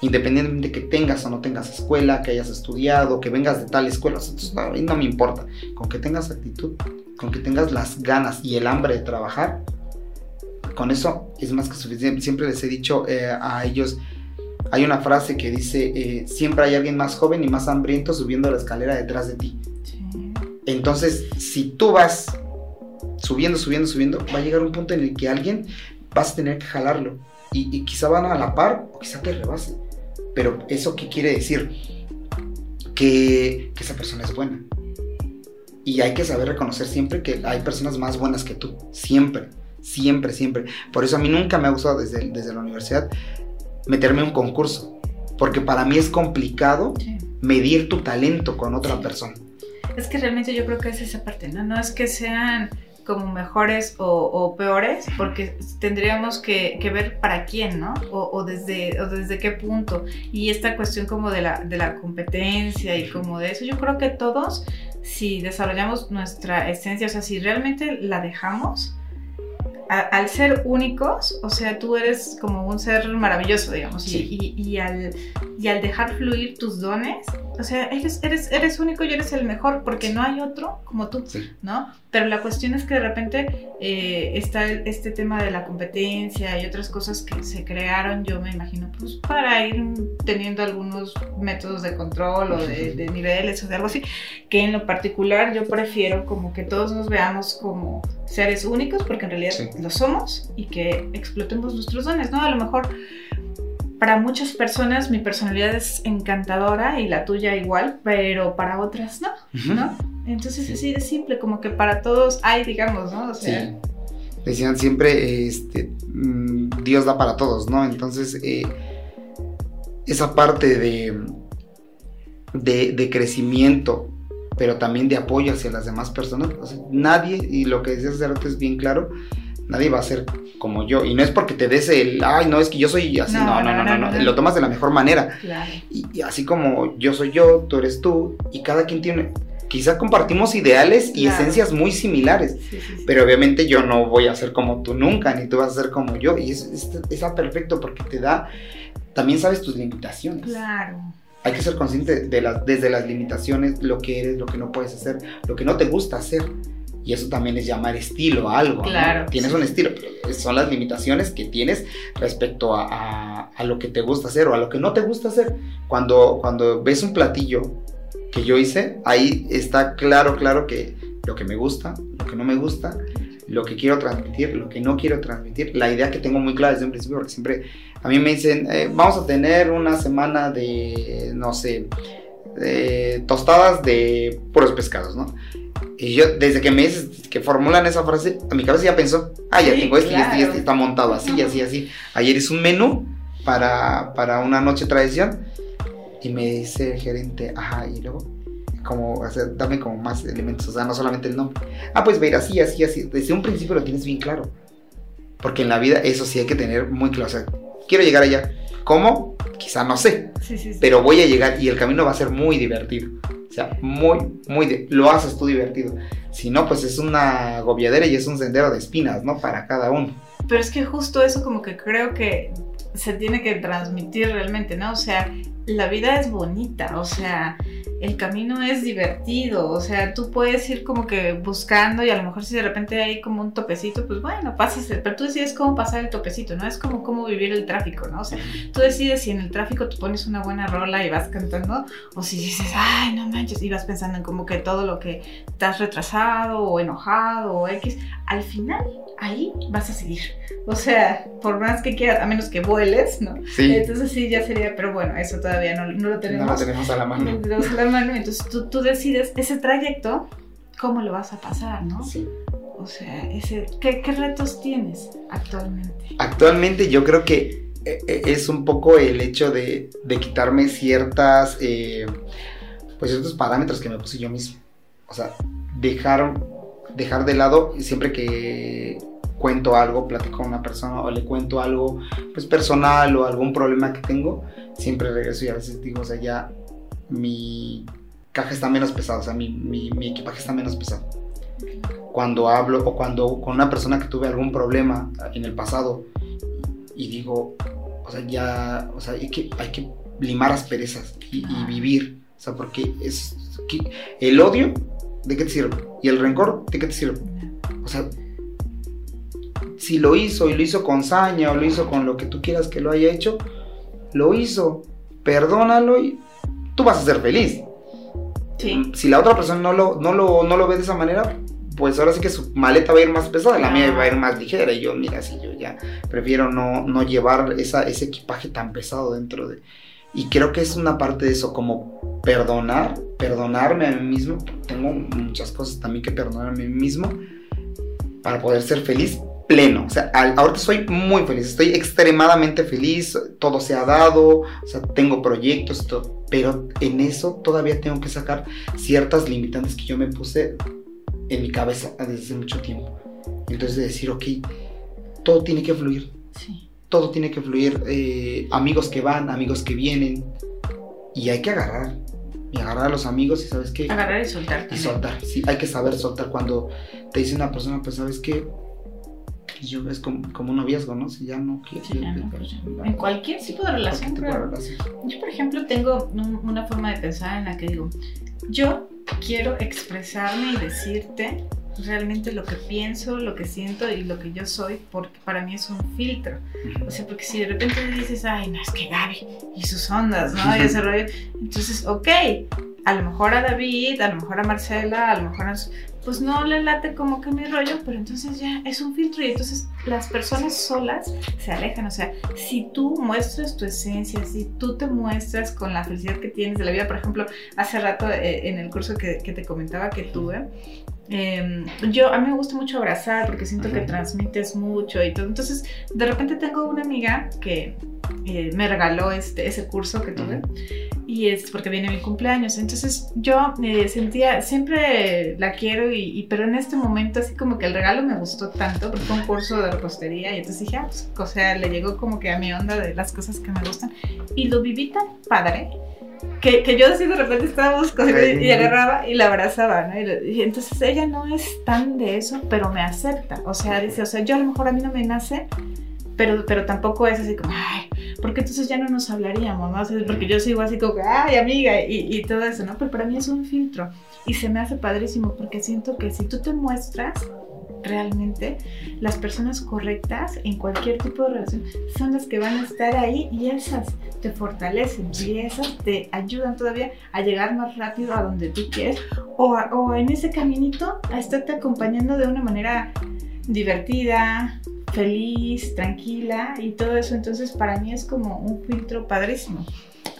Independientemente que tengas o no tengas escuela, que hayas estudiado, que vengas de tal escuela, a mí no me importa. Con que tengas actitud, con que tengas las ganas y el hambre de trabajar, con eso es más que suficiente. Siempre les he dicho eh, a ellos, hay una frase que dice, eh, siempre hay alguien más joven y más hambriento subiendo la escalera detrás de ti. Sí. Entonces, si tú vas subiendo, subiendo, subiendo, va a llegar un punto en el que alguien vas a tener que jalarlo. Y, y quizá van a la par o quizá te rebase. Pero eso qué quiere decir? Que, que esa persona es buena. Y hay que saber reconocer siempre que hay personas más buenas que tú. Siempre, siempre, siempre. Por eso a mí nunca me ha gustado desde, desde la universidad meterme en un concurso. Porque para mí es complicado medir tu talento con otra persona. Es que realmente yo creo que es esa parte, ¿no? No es que sean como mejores o, peores, porque tendríamos que, que ver para quién, ¿no? O, o desde, o desde qué punto. Y esta cuestión como de la, de la competencia y como de eso, yo creo que todos, si desarrollamos nuestra esencia, o sea, si realmente la dejamos, a- al ser únicos, o sea, tú eres como un ser maravilloso, digamos, y- Sí. y, y al, y al dejar fluir tus dones, o sea, eres, eres, eres único y eres el mejor, porque no hay otro como tú, Sí. ¿no? Pero la cuestión es que de repente eh, está este tema de la competencia y otras cosas que se crearon, yo me imagino, pues para ir teniendo algunos métodos de control o de, de niveles o de algo así, que en lo particular yo prefiero como que todos nos veamos como seres únicos, porque en realidad Sí. lo somos, y que explotemos nuestros dones, ¿no? A lo mejor para muchas personas mi personalidad es encantadora y la tuya igual, pero para otras no, Ujú. ¿no? Entonces Sí. así de simple, como que para todos hay, digamos, ¿no? O Sí. sea, Decían siempre, este, mm, Dios da para todos, ¿no? Entonces, eh, esa parte de, de, de crecimiento, pero también de apoyo hacia las demás personas, o sea, nadie, y lo que decías hace rato es bien claro, nadie va a ser como yo. Y no es porque te des el, ay, no, es que yo soy así, no, no, no, no, no, no. lo tomas de la mejor manera. claro. Y, y así como yo soy yo, tú eres tú, y cada quien tiene, quizá compartimos ideales y Claro. esencias muy similares. Sí, sí, sí. Pero obviamente yo no voy a ser como tú nunca, ni tú vas a ser como yo. Y es, es- está perfecto porque te da, también sabes tus limitaciones. Claro. Hay que ser consciente de las, desde las limitaciones, lo que eres, lo que no puedes hacer, lo que no te gusta hacer. Y eso también es llamar estilo a algo. ¿no? Claro, Tienes sí. un estilo, pero son las limitaciones que tienes respecto a, a- a lo que te gusta hacer o a lo que no te gusta hacer. Cuando, cuando ves un platillo que yo hice, ahí está claro, claro que lo que me gusta, lo que no me gusta, lo que quiero transmitir, lo que no quiero transmitir, la idea que tengo muy clara desde un principio, porque siempre a mí me dicen, eh, vamos a tener una semana de, no sé, de tostadas de puros pescados, ¿no? Y yo, desde que me dices que formulan esa frase, a mi cabeza ya pensó, ah, ya Sí, tengo este y este y claro. este, está montado así y así, así. Ayer hice un menú para, para una noche tradición y me dice el gerente, ajá, y luego, como, o sea, dame como más elementos, o sea, no solamente el nombre. Ah, pues ir así, así, así. Desde un principio lo tienes bien claro. Porque en la vida eso sí hay que tener muy claro. O sea, quiero llegar allá. ¿Cómo? Quizá no sé, Sí, sí, sí. pero voy a llegar y el camino va a ser muy divertido. O sea, muy, muy, de- lo haces tú divertido. Si no, pues es una gobiadera y es un sendero de espinas, ¿no? Para cada uno. Pero es que justo eso como que creo que se tiene que transmitir realmente, ¿no? O sea, la vida es bonita, o sea, el camino es divertido, o sea, tú puedes ir como que buscando y a lo mejor si de repente hay como un topecito, pues bueno, pases, pero tú decides cómo pasar el topecito, ¿no? Es como cómo vivir el tráfico, ¿no? O sea, tú decides si en el tráfico tú pones una buena rola y vas cantando, o si dices, ay, no manches, y vas pensando en como que todo lo que estás retrasado o enojado o X, al final ahí vas a seguir. O sea, por más que quieras, a menos que vueles, ¿no? Sí. Entonces sí, ya sería, pero bueno, eso todavía no, no lo tenemos. No lo tenemos a la mano. No tenemos a la mano. Entonces tú, tú decides ese trayecto, cómo lo vas a pasar, ¿no? Sí. O sea, ese, ¿qué, qué retos tienes actualmente? Actualmente yo creo que eh, eh, es un poco el hecho de, de quitarme ciertas, eh, pues ciertos parámetros que me puse yo mismo. O sea, dejar, dejar de lado siempre que cuento algo, platico con una persona o le cuento algo pues personal o algún problema que tengo, siempre regreso y a veces digo, o sea, ya mi caja está menos pesada, o sea, mi, mi, mi equipaje está menos pesado. Cuando hablo o cuando con una persona que tuve algún problema en el pasado y digo, o sea, ya, o sea, hay que, hay que limar asperezas y, y vivir, o sea, porque es el odio, ¿de qué te sirve? Y el rencor, ¿de qué te sirve? O sea, si lo hizo y lo hizo con saña o lo hizo con lo que tú quieras que lo haya hecho, lo hizo, perdónalo y tú vas a ser feliz. Sí. Si la otra persona no lo, no lo, no lo ve de esa manera, pues ahora sí que su maleta va a ir más pesada, la mía va a ir más ligera. Y yo, mira, si yo ya prefiero no, no llevar esa, ese equipaje tan pesado dentro de... Y creo que es una parte de eso, como perdonar, perdonarme a mí mismo. Tengo muchas cosas también que perdonar a mí mismo para poder ser feliz pleno. O sea, al- ahorita soy muy feliz, estoy extremadamente feliz, todo se ha dado, o sea, tengo proyectos, todo, pero en eso todavía tengo que sacar ciertas limitantes que yo me puse en mi cabeza desde hace mucho tiempo. Entonces de decir, ok, todo tiene que fluir, Sí. todo tiene que fluir, eh, amigos que van, amigos que vienen, y hay que agarrar, y agarrar a los amigos y sabes qué, Agarrar y soltar. y soltar, sí, hay que saber soltar cuando te dice una persona, pues sabes qué, yo es como, como un noviazgo, ¿no? Si ya no quieres. Sí, ya no, pues, en cualquier tipo de relación, tipo de creo. relación. Yo, por ejemplo, tengo un- una forma de pensar en la que digo, yo quiero expresarme y decirte realmente lo que pienso, lo que siento y lo que yo soy, porque para mí es un filtro. O sea, porque si de repente dices, ay, no, es que Gaby y sus ondas, ¿no? Y ese rollo, entonces, ok, a lo mejor a David, a lo mejor a Marcela, a lo mejor a... Pues no le late como que mi rollo, pero entonces ya es un filtro y entonces las personas solas se alejan. O sea, si tú muestras tu esencia, si tú te muestras con la felicidad que tienes de la vida, por ejemplo, hace rato eh, en el curso que, que te comentaba que tuve, eh, yo a mí me gusta mucho abrazar porque siento que transmites mucho y todo. Entonces, de repente tengo una amiga que eh, me regaló este, ese curso que tuve y es porque viene mi cumpleaños. Entonces, yo eh, sentía, siempre la quiero, y, y- pero en este momento, así como que el regalo me gustó tanto porque fue un curso de repostería y entonces dije, ah, pues, o sea, le llegó como que a mi onda de las cosas que me gustan y lo viví tan padre. Que, que yo así de repente estábamos cocinando y agarraba y la abrazaba, ¿no? Y, le- y entonces ella no es tan de eso, pero me acepta. O sea, dice, o sea, yo a lo mejor a mí no me nace, pero, pero tampoco es así como, ay, porque entonces ya no nos hablaríamos, ¿no? O sea, porque yo sigo así como, ay, amiga, y, y todo eso, ¿no? Pero para mí es un filtro y se me hace padrísimo porque siento que si tú te muestras realmente, las personas correctas en cualquier tipo de relación son las que van a estar ahí y esas te fortalecen y esas te ayudan todavía a llegar más rápido a donde tú quieres o, a- o en ese caminito a estarte acompañando de una manera divertida, feliz, tranquila y todo eso. Entonces para mí es como un filtro padrísimo.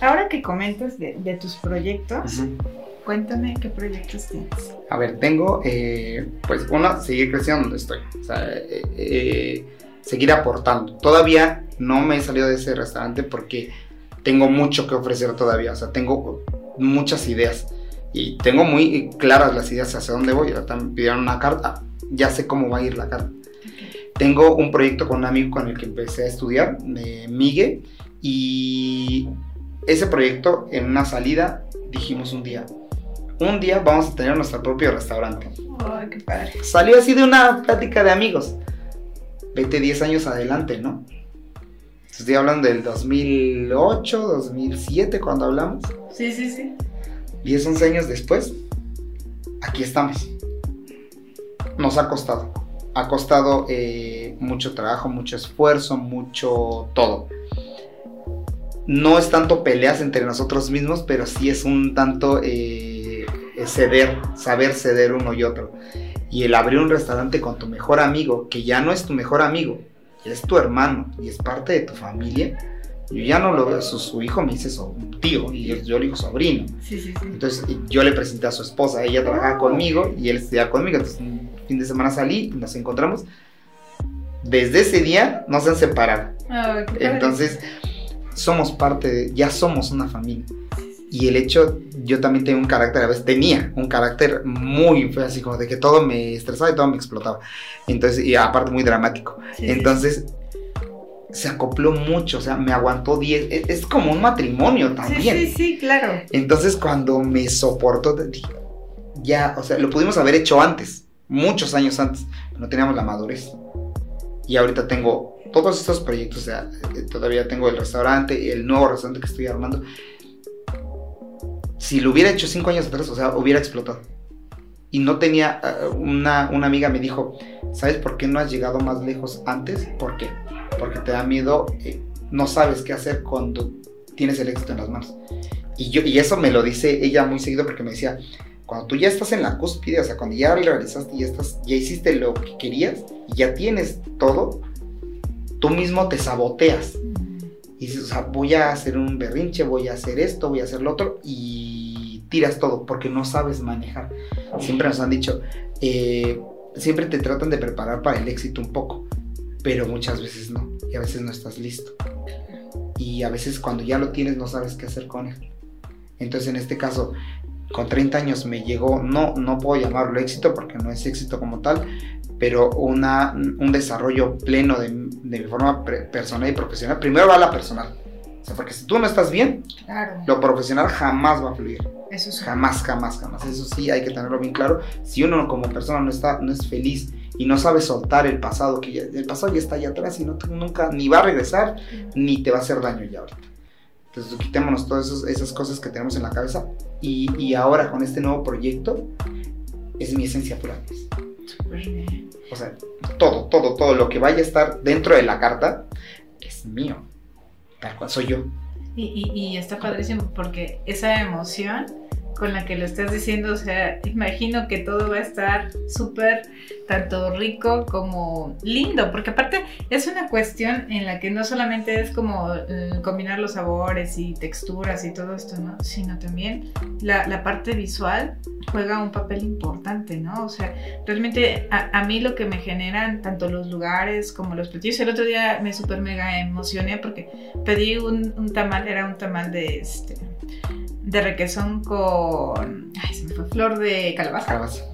Ahora que comentas de, de tus proyectos, cuéntame qué proyectos tienes. A ver, tengo, eh, pues, uno, seguir creciendo donde estoy. O sea, eh, eh, seguir aportando. Todavía no me he salido de ese restaurante porque tengo mucho que ofrecer todavía. O sea, tengo muchas ideas. Y tengo muy claras las ideas hacia dónde voy. Ahorita me pidieron una carta. Ya sé cómo va a ir la carta. Tengo un proyecto con un amigo con el que empecé a estudiar, de Migue, y ese proyecto en una salida dijimos un día, un día vamos a tener nuestro propio restaurante. Ay, qué padre. Salió así de una plática de amigos. Vete 10 años adelante, ¿no? Estoy hablando del 2008, 2007 cuando hablamos. Sí, sí, sí. 10, 11 años después, aquí estamos. Nos ha costado. Ha costado eh, mucho trabajo, mucho esfuerzo, mucho todo. No es tanto peleas entre nosotros mismos, pero sí es un tanto eh, ceder, saber ceder uno y otro. Y el abrir un restaurante con tu mejor amigo, que ya no es tu mejor amigo, es tu hermano y es parte de tu familia, yo ya no lo veo, su, su hijo me dice so, tío y yo, yo le digo sobrino. Sí, sí, sí. Entonces yo le presenté a su esposa, ella trabajaba conmigo y él estudiaba conmigo. Entonces un fin de semana salí, nos encontramos. Desde ese día no se han separado. Entonces somos parte, de, ya somos una familia. Y el hecho, yo también tengo un carácter, a veces tenía un carácter muy feo, así como de que todo me estresaba y todo me explotaba. Entonces, y aparte muy dramático. Sí, sí, Entonces, se acopló mucho, o sea, me aguantó 10. Es, es como un matrimonio Sí, también. sí, sí, claro. Entonces, cuando me soportó, ya, o sea, lo pudimos haber hecho antes, muchos años antes, no teníamos la madurez. Y ahorita tengo todos estos proyectos, o sea, eh, todavía tengo el restaurante, el nuevo restaurante que estoy armando. Si lo hubiera hecho cinco años atrás, o sea, hubiera explotado. Y no tenía, eh, una, una amiga me dijo, ¿sabes por qué no has llegado más lejos antes? ¿Por qué? Porque te da miedo, eh, no sabes qué hacer cuando tienes el éxito en las manos. Y, yo, y eso me lo dice ella muy seguido porque me decía, cuando tú ya estás en la cúspide, o sea, cuando ya realizaste, ya, estás, ya hiciste lo que querías y ya tienes todo, tú mismo te saboteas. Y dices, o sea, voy a hacer un berrinche, voy a hacer esto, voy a hacer lo otro, y tiras todo porque no sabes manejar. Siempre nos han dicho, eh, siempre te tratan de preparar para el éxito un poco, pero muchas veces no, y a veces no estás listo. Y a veces cuando ya lo tienes no sabes qué hacer con él. Entonces en este caso, con 30 años me llegó, no, no puedo llamarlo éxito porque no es éxito como tal, pero una, un desarrollo pleno de, de mi forma pre- personal y profesional. Primero va la personal. O sea, porque si tú no estás bien, Claro. lo profesional jamás va a fluir. Eso es Jamás, jamás, jamás. Eso sí hay que tenerlo bien claro. Si uno como persona no está, no es feliz y no sabe soltar el pasado, que ya, el pasado ya está allá atrás y no, nunca ni va a regresar ni te va a hacer daño ya ahorita. Entonces quitémonos todas esos- esas cosas que tenemos en la cabeza y, y ahora con este nuevo proyecto es mi esencia pura. O sea, todo, todo, todo lo que vaya a estar dentro de la carta es mío. Tal cual soy yo. Y, y, y está padrísimo porque esa emoción con la que lo estás diciendo, o sea, imagino que todo va a estar súper, tanto rico como lindo, porque aparte es una cuestión en la que no solamente es como eh, combinar los sabores y texturas y todo esto, ¿no? Sino también la, parte visual juega un papel importante, ¿no? O sea, realmente a, mí lo que me generan tanto los lugares como los platillos, el otro día me súper mega emocioné porque pedí un tamal, era un tamal de este de requesón con ay, se me fue flor de calabaza Calabaza.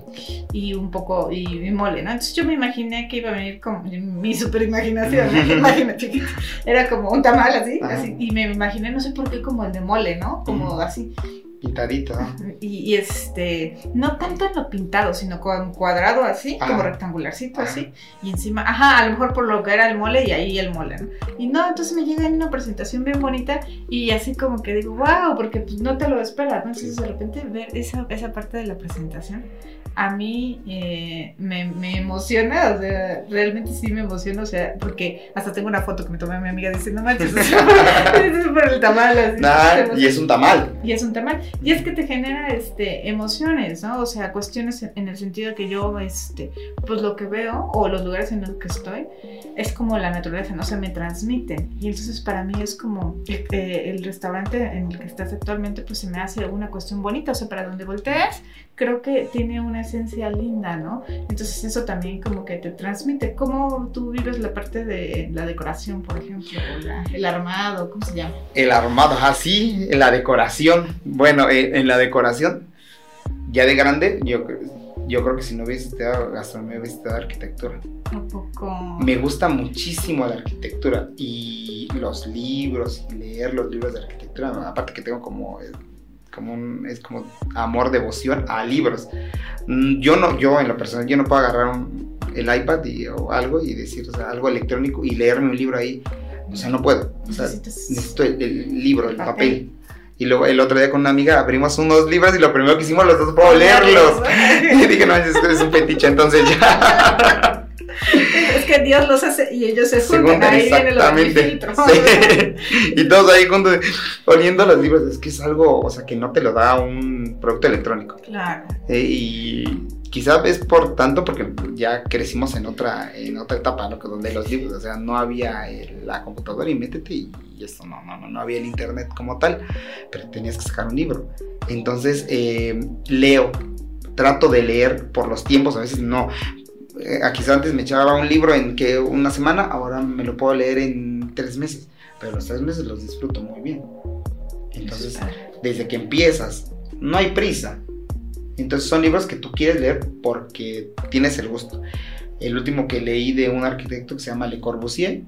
y un poco y, y mole, ¿no? Entonces yo me imaginé que iba a venir como mi super imaginación. Imagina, chiquita. Era como un tamal así, así, y me imaginé no sé por qué como el de mole, ¿no? Como así. Pintadito. ¿no? Y, y, este, no tanto en lo pintado, sino con cuadrado así, Ajá. como rectangularcito Ajá. así, y encima, ajá, a lo mejor por lo que era el mole y ahí el mole, ¿no? Y no, entonces me llega en una presentación bien bonita y así como que digo, wow, porque pues no te lo esperas, ¿no? Entonces de repente ver esa, esa parte de la presentación a mí eh, me, me emociona, o sea, realmente sí me emociona, o sea, porque hasta tengo una foto que me tomé mi amiga diciendo, no manches, o sea, es por el tamal, así. Nah, y es un tamal. Y es un tamal. Y es que te genera este, emociones, ¿no? O sea, cuestiones en, en el sentido que yo, este, pues lo que veo o los lugares en los que estoy es como la naturaleza, ¿no? Se me transmiten. Y entonces para mí es como eh, el restaurante en el que estás actualmente, pues se me hace una cuestión bonita. O sea, para donde voltees, creo que tiene una esencia linda, ¿no? Entonces eso también como que te transmite. ¿Cómo tú vives la parte de la decoración, por ejemplo? La- el armado, ¿cómo se llama? El armado, así, la decoración. Bueno, eh, en la decoración, ya de grande, yo, yo creo que si no hubiese estudiado gastronomía, hubiese estudiado arquitectura. Un poco... Me gusta muchísimo la arquitectura y los libros, y leer los libros de arquitectura. Aparte que tengo como, eh, como un, es como amor, devoción a libros. Mm, Yo no, yo en lo personal, yo no puedo agarrar un- el iPad y, o algo y decir, o sea, algo electrónico y leerme un libro ahí. O sea, no puedo. O sea, necesito el, el libro, el Papel. papel. Y luego el otro día con una amiga abrimos unos libros y lo primero que hicimos los dos fue leerlos. Y dije, no, es, es un fetiche, entonces ya. Que Dios los hace y ellos se juntan. Ahí viene lo del exactamente. filtro. Sí. Y todos ahí juntos oliendo los libros. Es que es algo, o sea, que no te lo da un producto electrónico. Claro. Eh, y quizás es por tanto porque ya crecimos en otra en otra etapa, ¿no? Donde los libros, o sea, no había eh, la computadora y métete y, y esto, no, no, no, no había el internet como tal, pero tenías que sacar un libro. Entonces, eh, leo, trato de leer por los tiempos, a veces no. Eh, quizás antes me echaba un libro en que una semana, ahora me lo puedo leer en tres meses, pero los tres meses los disfruto muy bien. Entonces, desde que empiezas, no hay prisa. Entonces son libros que tú quieres leer porque tienes el gusto. El último que leí de un arquitecto que se llama Le Corbusier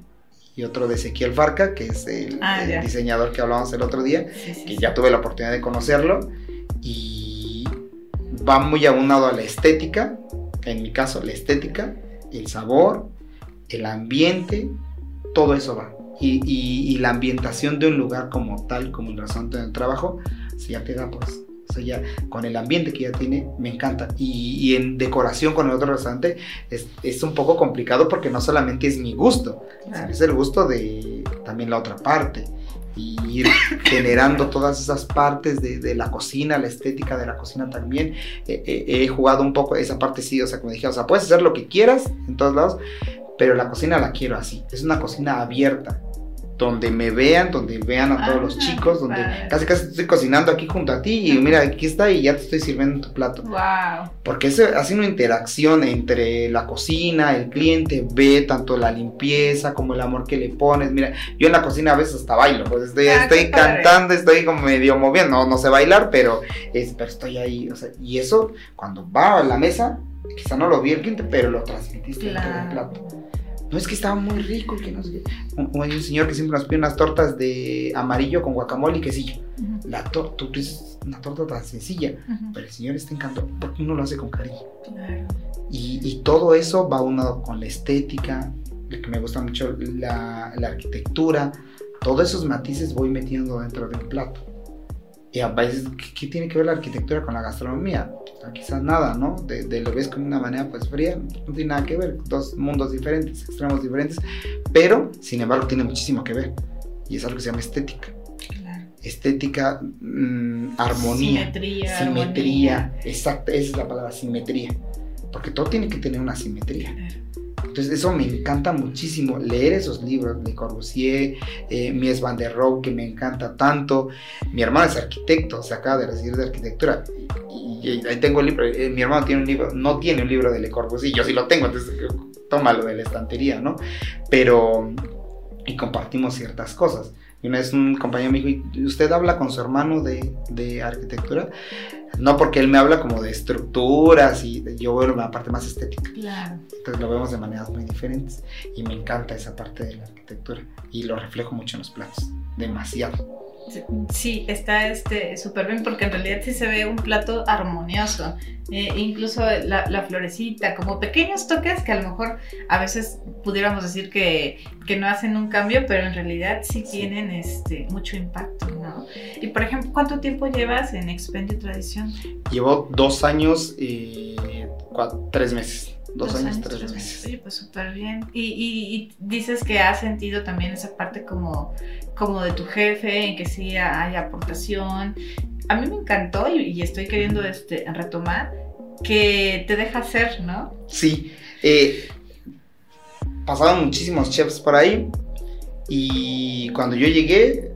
y otro de Ezequiel Farca, que es el, Ah, el diseñador que hablábamos el otro día, Sí, sí, que sí. ya tuve la oportunidad de conocerlo y va muy aunado a la estética, en mi caso la estética, el sabor, el ambiente, todo eso va. Y, y- y la ambientación de un lugar como tal, como el restaurante donde trabajo, se ya te da pues. O sea, ya con el ambiente que ya tiene, me encanta. Y, y en decoración con el otro restaurante es, es un poco complicado porque no solamente es mi gusto, Claro. es el gusto de también la otra parte. Y ir generando todas esas partes de, la cocina, la estética de la cocina también. Eh, eh, he jugado un poco esa parte, sí, o sea, como dije, o sea, puedes hacer lo que quieras en todos lados, pero la cocina la quiero así. Es una cocina abierta, donde me vean, donde vean a todos los chicos, donde padre. casi casi estoy cocinando aquí junto a ti y mira, aquí está y ya te estoy sirviendo tu plato. Wow. Porque eso hace una interacción entre la cocina, el cliente ve tanto la limpieza como el amor que le pones. Mira, yo en la cocina a veces hasta bailo, pues estoy, Ah, estoy cantando, estoy como medio moviendo, no, no sé bailar, pero, es, pero estoy ahí. o sea, y eso, cuando va a la mesa, quizá no lo vi el cliente, pero lo transmitiste en todo el plato. No es que estaba muy rico, que no sé qué. Un- Hay un señor que siempre nos pide unas tortas de amarillo con guacamole y quesillo. Ujú, La torta, tú dices, una torta tan sencilla, ujú. pero el señor está encantado porque uno lo hace con cariño. Claro. Y, y todo eso va unado con la estética, que me gusta mucho, la, la arquitectura, todos esos matices voy metiendo dentro de un plato. Y a veces, ¿qué, qué tiene que ver la arquitectura con la gastronomía? Sea, quizás nada, ¿no? De, de lo ves como una manera pues fría, no tiene nada que ver, dos mundos diferentes, extremos diferentes, pero sin embargo tiene muchísimo que ver. Y es algo que se llama estética. Claro. Estética, mm, armonía Simetría. simetría, exacto, esa es la palabra, simetría. Porque todo tiene que tener una simetría. armonía. Entonces, eso me encanta muchísimo, leer esos libros de Corbusier, eh, Mies van der Rohe, que me encanta tanto. Mi hermano es arquitecto, se acaba de recibir de arquitectura. Y, y ahí tengo el libro, eh, mi hermano tiene un libro, no tiene un libro de Le Corbusier, yo sí lo tengo, entonces eh, tómalo de la estantería, ¿no? Pero, y compartimos ciertas cosas. Y una vez un compañero me dijo, "¿Y ¿usted habla con su hermano de, de arquitectura? No porque él me habla como de estructuras y yo veo la parte más estética. Claro. Entonces lo vemos de maneras muy diferentes y me encanta esa parte de la arquitectura y lo reflejo mucho en los platos, demasiado. Sí, está este súper bien porque en realidad sí se ve un plato armonioso. Eh, incluso la, la florecita, como pequeños toques que a lo mejor a veces pudiéramos decir que, que no hacen un cambio, pero en realidad sí, Sí. tienen este, mucho impacto, ¿no? Y por ejemplo, ¿cuánto tiempo llevas en Expendio Tradición? Llevo dos años y cua- tres meses. Dos, años, tres, meses. Oye, pues súper bien. Y, y- y dices que has sentido también esa parte como, como de tu jefe, en que sí hay aportación. A mí me encantó y, y estoy queriendo este, retomar que te deja hacer, ¿no? Sí, eh, pasaban muchísimos chefs por ahí y cuando yo llegué,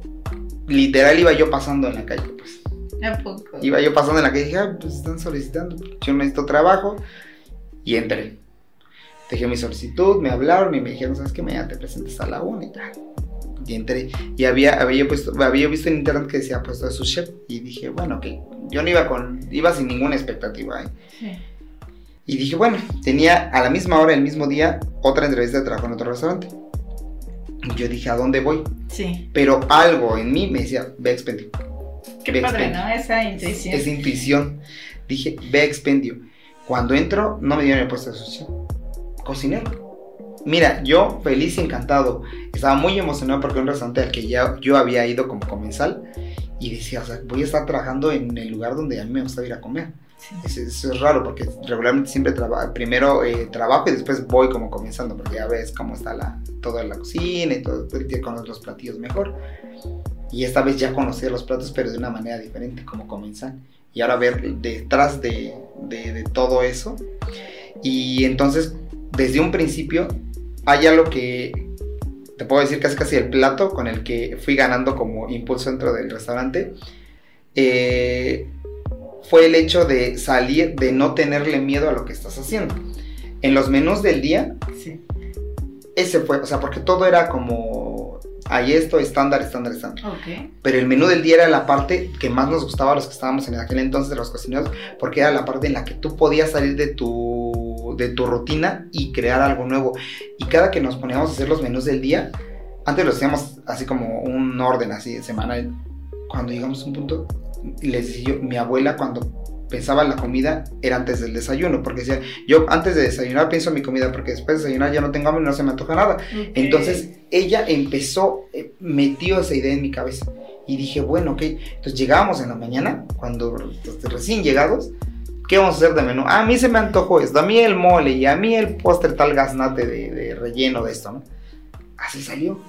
literal iba yo pasando en la calle, pues. ¿A poco? Iba yo pasando en la calle y dije, ah, pues están solicitando, yo necesito trabajo y entré. Dejé mi solicitud, me hablaron y me dijeron, ¿sabes qué? Mañana te presentas a la una y tal. Y entré. Y había, había, puesto, había visto en internet que decía puesto de su chef. Y dije, bueno, que yo no iba con, iba sin ninguna expectativa. ¿eh? Sí. Y dije, bueno, tenía a la misma hora, el mismo día, otra entrevista de trabajo en otro restaurante. Y yo dije, ¿a dónde voy? Sí. Pero algo en mí me decía, ve a Expendio. Qué Ve padre, Expendio. ¿no? Esa intuición. Es intuición. Dije, ve a Expendio. Cuando entro, no me dieron el puesto de sushi. Cocinero. Mira, yo feliz y encantado. Estaba muy emocionado porque un restaurante al que ya yo había ido como comensal y decía, o sea, voy a estar trabajando en el lugar donde a mí me gusta ir a comer. Sí. Eso, eso es raro porque regularmente siempre trabajo, primero eh, trabajo y después voy como comenzando porque ya ves cómo está la, toda la cocina y todo, ya conoces los platillos mejor. Y esta vez ya conocí los platos pero de una manera diferente como comenzar. Y ahora ver detrás de, de, de todo eso. Y entonces, desde un principio, hay algo que te puedo decir casi casi el plato con el que fui ganando como impulso dentro del restaurante. eh, fue el hecho de salir, de no tenerle miedo a lo que estás haciendo. En los menús del día, Sí. ese fue, o sea, porque todo era como, hay esto, estándar, estándar, estándar. Ok. Pero el menú del día era la parte que más nos gustaba a los que estábamos en aquel entonces de los cocineros, porque era la parte en la que tú podías salir de tu, de tu rutina y crear algo nuevo. Y cada que nos poníamos a hacer los menús del día, antes lo hacíamos así como un orden así semanal. Cuando llegamos a un punto, les decía yo, mi abuela cuando pensaba en la comida era antes del desayuno, porque decía, yo antes de desayunar pienso en mi comida, porque después de desayunar ya no tengo hambre y no se me antoja nada. Ok. Entonces ella empezó, eh, metió esa idea en mi cabeza. Y dije, bueno, ok. Entonces llegábamos en la mañana, cuando recién llegados, ¿qué vamos a hacer de menú? Ah, a mí se me antojó esto, a mí el mole y a mí el postre tal gaznate de, de relleno de esto, ¿no? Así salió.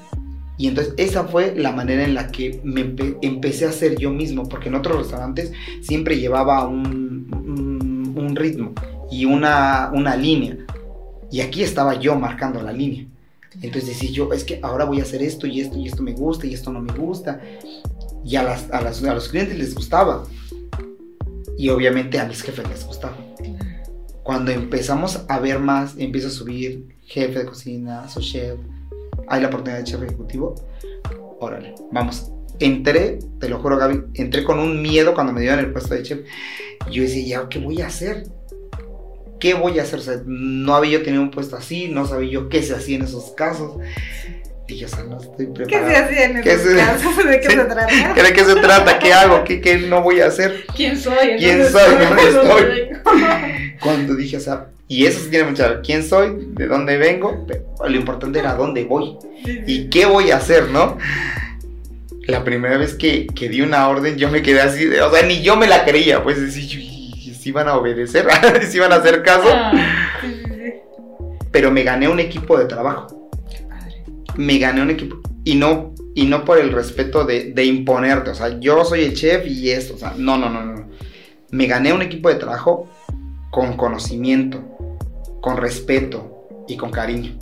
Y entonces esa fue la manera en la que me empe- empecé a hacer yo mismo, porque en otros restaurantes siempre llevaba un, un- un ritmo y una, una línea. Y aquí estaba yo marcando la línea. Entonces decía yo, es que ahora voy a hacer esto y esto y esto me gusta y esto no me gusta. Y a, las, a, las- a los clientes les gustaba. Y obviamente a mis jefes les gustaba. Cuando empezamos a ver más, empiezo a subir jefe de cocina, su chef, hay la oportunidad de chef ejecutivo. Órale, vamos. Entré, te lo juro Gaby, entré con un miedo cuando me dieron el puesto de chef. Yo decía, ¿ya qué voy a hacer? ¿Qué voy a hacer? O sea, no había yo tenido un puesto así, no sabía yo qué se hacía en esos casos. Dije, o sea, no estoy ¿Qué preparado. se hacía en ¿Qué esos se- casos? ¿De qué Sí. se trata? ¿De qué se trata? ¿Qué hago? ¿Qué, qué no voy a hacer? ¿Quién soy? ¿Quién soy? ¿Dónde estoy? Cuando dije, o sea, y eso sí tiene mucha ¿Quién soy? ¿De dónde vengo? Pero lo importante era dónde voy. ¿Y qué voy a hacer, no? La primera vez que, que di una orden, yo me quedé así, de- o sea, ni yo me la creía, pues decir, ¿y si iban a obedecer? ¿Si iban a hacer caso? Ah. Pero me gané un equipo de trabajo. Me gané un equipo y no y no por el respeto de, de imponerte, o sea, yo soy el chef y esto, o sea, no, no, no, no. Me gané un equipo de trabajo con conocimiento, con respeto y con cariño.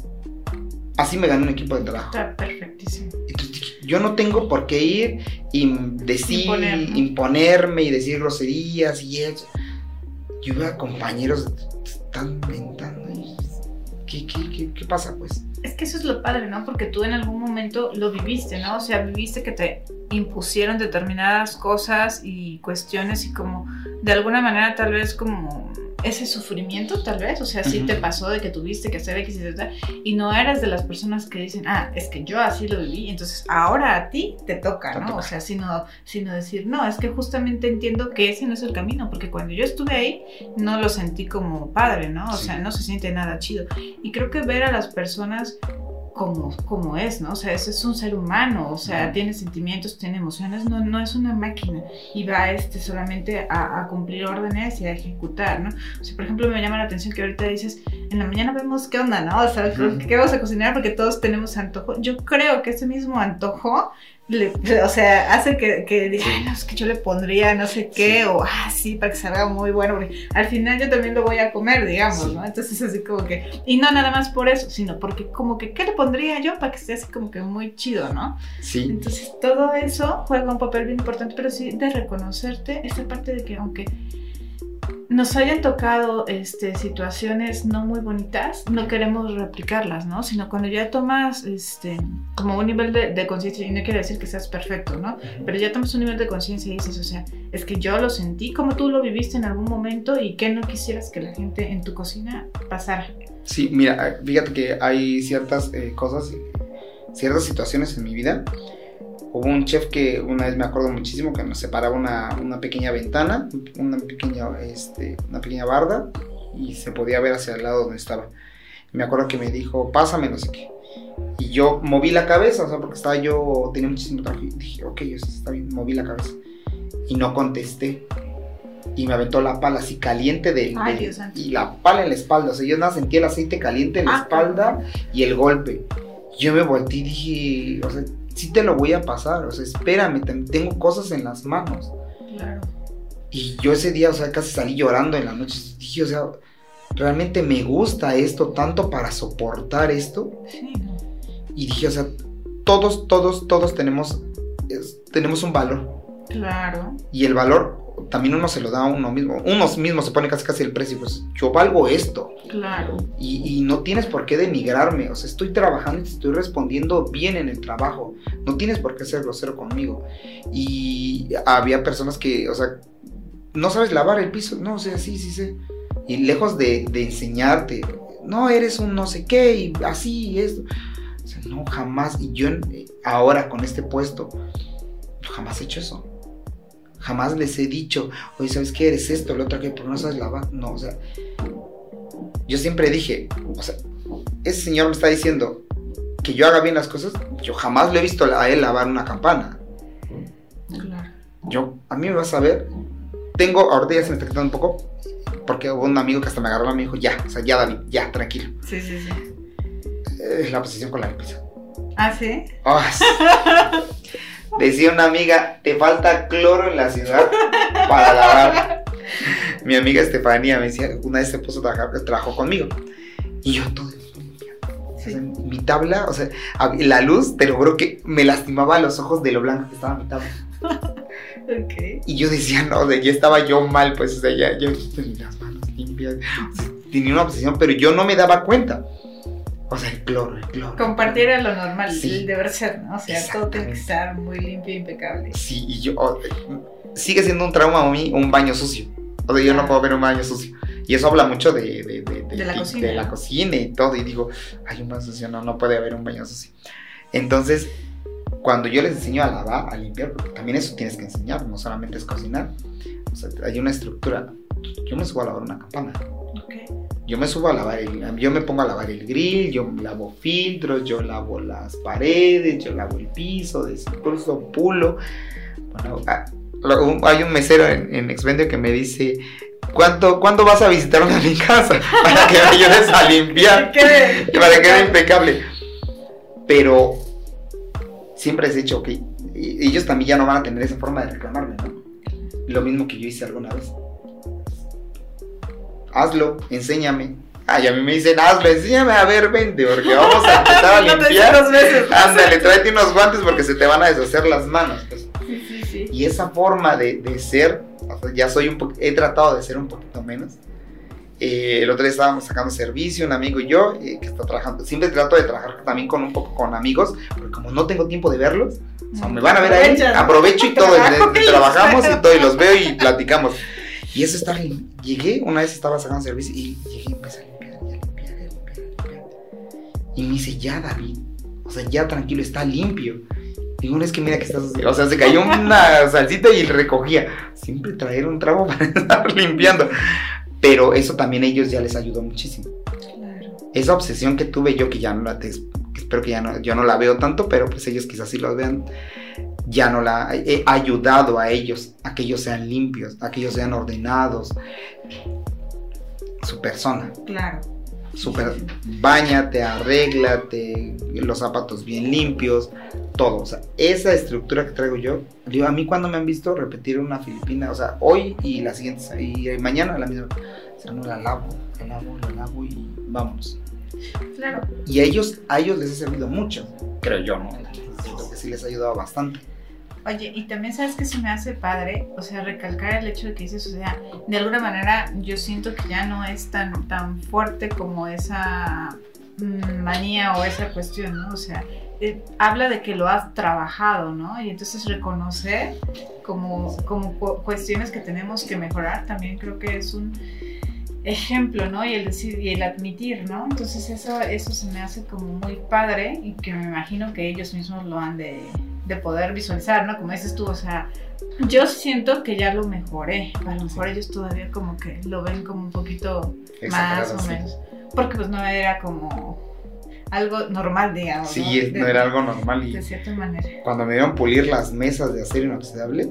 Así me gané un equipo de trabajo. Está perfectísimo. Entonces yo no tengo por qué ir y decir, Imponer, ¿no? imponerme y decir groserías y eso. Yo veo a compañeros están mentando ¿qué, qué, qué, qué pasa pues? Es que eso es lo padre, ¿no? Porque tú en algún momento lo viviste, ¿no? O sea, viviste que te impusieron determinadas cosas y cuestiones y como de alguna manera tal vez como ese sufrimiento tal vez, o sea, sí Ujú. te pasó de que tuviste que hacer X y Z y no eras de las personas que dicen, ah, es que yo así lo viví, entonces ahora a ti te toca, Te ¿no? toca. O sea, sino, sino decir, no, es que justamente entiendo que ese no es el camino, porque cuando yo estuve ahí no lo sentí como padre, ¿no? O Sí. sea, no se siente nada chido. Y creo que ver a las personas como, como es, ¿no? O sea, ese es un ser humano, o sea, tiene sentimientos, tiene emociones, no, no es una máquina y va este, solamente a, a cumplir órdenes y a ejecutar, ¿no? O sea, por ejemplo, me llama la atención que ahorita dices, en la mañana vemos qué onda, ¿no? O sea, qué vamos a cocinar porque todos tenemos antojo. Yo creo que ese mismo antojo, le- o sea, hace que, que diga, "Ay, no, es que yo le pondría no sé qué, Sí. o ah, sí, para que salga muy bueno, porque al final yo también lo voy a comer, digamos, Sí. ¿no? Entonces, así como que, y no nada más por eso, sino porque como que, ¿qué le pondría yo para que esté así como que muy chido, ¿no? Sí, Entonces, todo eso juega un papel bien importante, pero sí de reconocerte esa parte de que aunque nos hayan tocado este, situaciones no muy bonitas, no queremos replicarlas, ¿no? Sino cuando ya tomas este, como un nivel de, de conciencia, y no quiere decir que seas perfecto, ¿no? Pero ya tomas un nivel de conciencia y dices, o sea, es que yo lo sentí como tú lo viviste en algún momento y que no quisieras que la gente en tu cocina pasara. sí, mira, fíjate que hay ciertas eh, cosas, ciertas situaciones en mi vida. Hubo un chef que una vez me acuerdo muchísimo que nos separaba una, una pequeña ventana, una pequeña, este, una pequeña barda y se podía ver hacia el lado donde estaba. Me acuerdo que me dijo, pásame, no sé qué. Y yo moví la cabeza, o sea, porque estaba yo, tenía muchísimo trabajo. Y dije, ok, está bien, moví la cabeza. Y no contesté. Y me aventó la pala así caliente de, Ay, de- y la pala en la espalda. O sea, yo nada sentí el aceite caliente en la Ah, espalda y el golpe. Yo me volteé y dije, o sea, sí te lo voy a pasar. O sea, espérame, te- tengo cosas en las manos. Claro. Y yo ese día, o sea, casi salí llorando en la noche. Dije, o sea, realmente me gusta esto tanto para soportar esto. Sí. Y dije, o sea, todos, todos, todos tenemos, es- tenemos un valor. Claro. Y el valor también uno se lo da a uno mismo. Uno mismo se pone casi casi el precio. Pues yo valgo esto. Claro. Y, y no tienes por qué denigrarme. O sea, estoy trabajando y te estoy respondiendo bien en el trabajo. No tienes por qué ser grosero conmigo. Y había personas que, o sea, no sabes lavar el piso. No, o sea, sí, sí sé. Y lejos de, de enseñarte, no, eres un no sé qué y así y esto. O sea, no, jamás. Y yo ahora con este puesto, jamás he hecho eso. Jamás les he dicho, oye, ¿sabes qué? Eres esto, lo otro, que ¿por qué no sabes lavar? No, o sea, yo siempre dije, o sea, ese señor me está diciendo que yo haga bien las cosas, yo jamás lo he visto a él lavar una campana. Claro. Yo, a mí me vas a ver, tengo, ahorita ya se me está quitando un poco, porque hubo un amigo que hasta me agarró y me dijo, ya, o sea, ya David, ya, tranquilo. Sí, sí, sí. Eh, la posición con la limpieza. Ah, sí. Ah, sí. Decía una amiga, te falta cloro en la ciudad para lavar. Mi amiga Estefanía me decía, una vez se puso a trabajar, trabajó conmigo. Y yo todo sea, mi tabla, o sea, la luz, te lo juro que me lastimaba los ojos de lo blanco que estaba mi tabla. Ok. Y yo decía, no, de ya estaba yo mal, pues, o sea, ya, yo tenía las manos limpias. O sea, tenía una obsesión, pero yo no me daba cuenta. O sea, el cloro, el cloro. Compartir era lo normal, Sí. el deber ser, ¿no? O sea, todo tiene que estar muy limpio e impecable. Sí, y yo. oh, sigue siendo un trauma a mí un baño sucio. O sea, yo no puedo ver un baño sucio. Y eso habla mucho de, de, de, De la cocina. de la cocina y todo. Y digo, hay un baño sucio, no, no puede haber un baño sucio. Entonces, cuando yo les enseño a lavar, a limpiar, porque también eso tienes que enseñar, no solamente es cocinar. O sea, hay una estructura. Yo me subo a lavar una campana. Yo me subo a lavar el, yo me pongo a lavar el grill, yo lavo filtros, yo lavo las paredes, yo lavo el piso, desinpulso, pulo. Bueno, ah, hay un mesero en, en Expendio que me dice, ¿cuánto, ¿cuándo vas a visitarme a mi casa? Para que me ayudes a limpiar, ¿Qué? para que quede impecable. Pero siempre he dicho que ellos también ya no van a tener esa forma de reclamarme, ¿no? Lo mismo que yo hice alguna vez. Hazlo, enséñame. Ay, a mí me dicen, hazlo, enséñame a ver, vente, porque vamos a empezar a No limpiar. dos veces. Ándale, tráete unos guantes porque se te van a deshacer las manos. pues. Sí, sí, sí. Y esa forma de, de ser, o sea, ya soy un poquito, he tratado de ser un poquito menos. Eh, el otro día estábamos sacando servicio, un amigo y yo, eh, que está trabajando. Siempre trato de trabajar también con un poco con amigos, porque como no tengo tiempo de verlos, o sea, me van a ver ahí, ¿no? aprovecho y todo, y- y trabajamos y todo, y los veo y platicamos. Y eso está bien. Llegué, una vez estaba sacando servicio y llegué y empecé a limpiar, a limpiar, a limpiar, a limpiar. Y me dice, ya David, o sea, ya tranquilo, está limpio. Digo, no es que mira que estás. O sea, se cayó una salsita y recogía. Siempre traer un trago para estar limpiando. Pero eso también a ellos ya les ayudó muchísimo. Claro. Esa obsesión que tuve yo, que ya no la, te- espero que ya no, yo no la veo tanto, pero pues ellos quizás sí los vean, ya no la he ayudado a ellos, a que ellos sean limpios, a que ellos sean ordenados. Su persona, Claro. super, bañate, arréglate, los zapatos bien limpios, todo. O sea, esa estructura que traigo yo, digo, a mí cuando me han visto repetir una filipina, o sea, hoy y la siguiente, y mañana la misma, o sea, no la lavo, la lavo, la lavo y vámonos. Claro. Y a ellos, a ellos les ha servido mucho, creo yo, ¿no? Siento que sí les ha ayudado bastante. Oye, y también sabes que se me hace padre, o sea, recalcar el hecho de que dices, o sea, de alguna manera yo siento que ya no es tan, tan fuerte como esa mm, manía o esa cuestión, ¿no? O sea, eh, habla de que lo has trabajado, ¿no? Y entonces reconocer como, como cu- cuestiones que tenemos que mejorar también creo que es un ejemplo, ¿no? Y el decir y el admitir, ¿no? Entonces eso, eso se me hace como muy padre y que me imagino que ellos mismos lo han de, de poder visualizar, ¿no? Como dices tú, o sea, yo siento que ya lo mejoré. A lo mejor ellos todavía como que lo ven como un poquito más o sí. menos. porque pues no era como algo normal, digamos. Sí, ¿no? De- no era algo normal. Y De cierta manera. cuando me dieron pulir las mesas de acero inoxidable,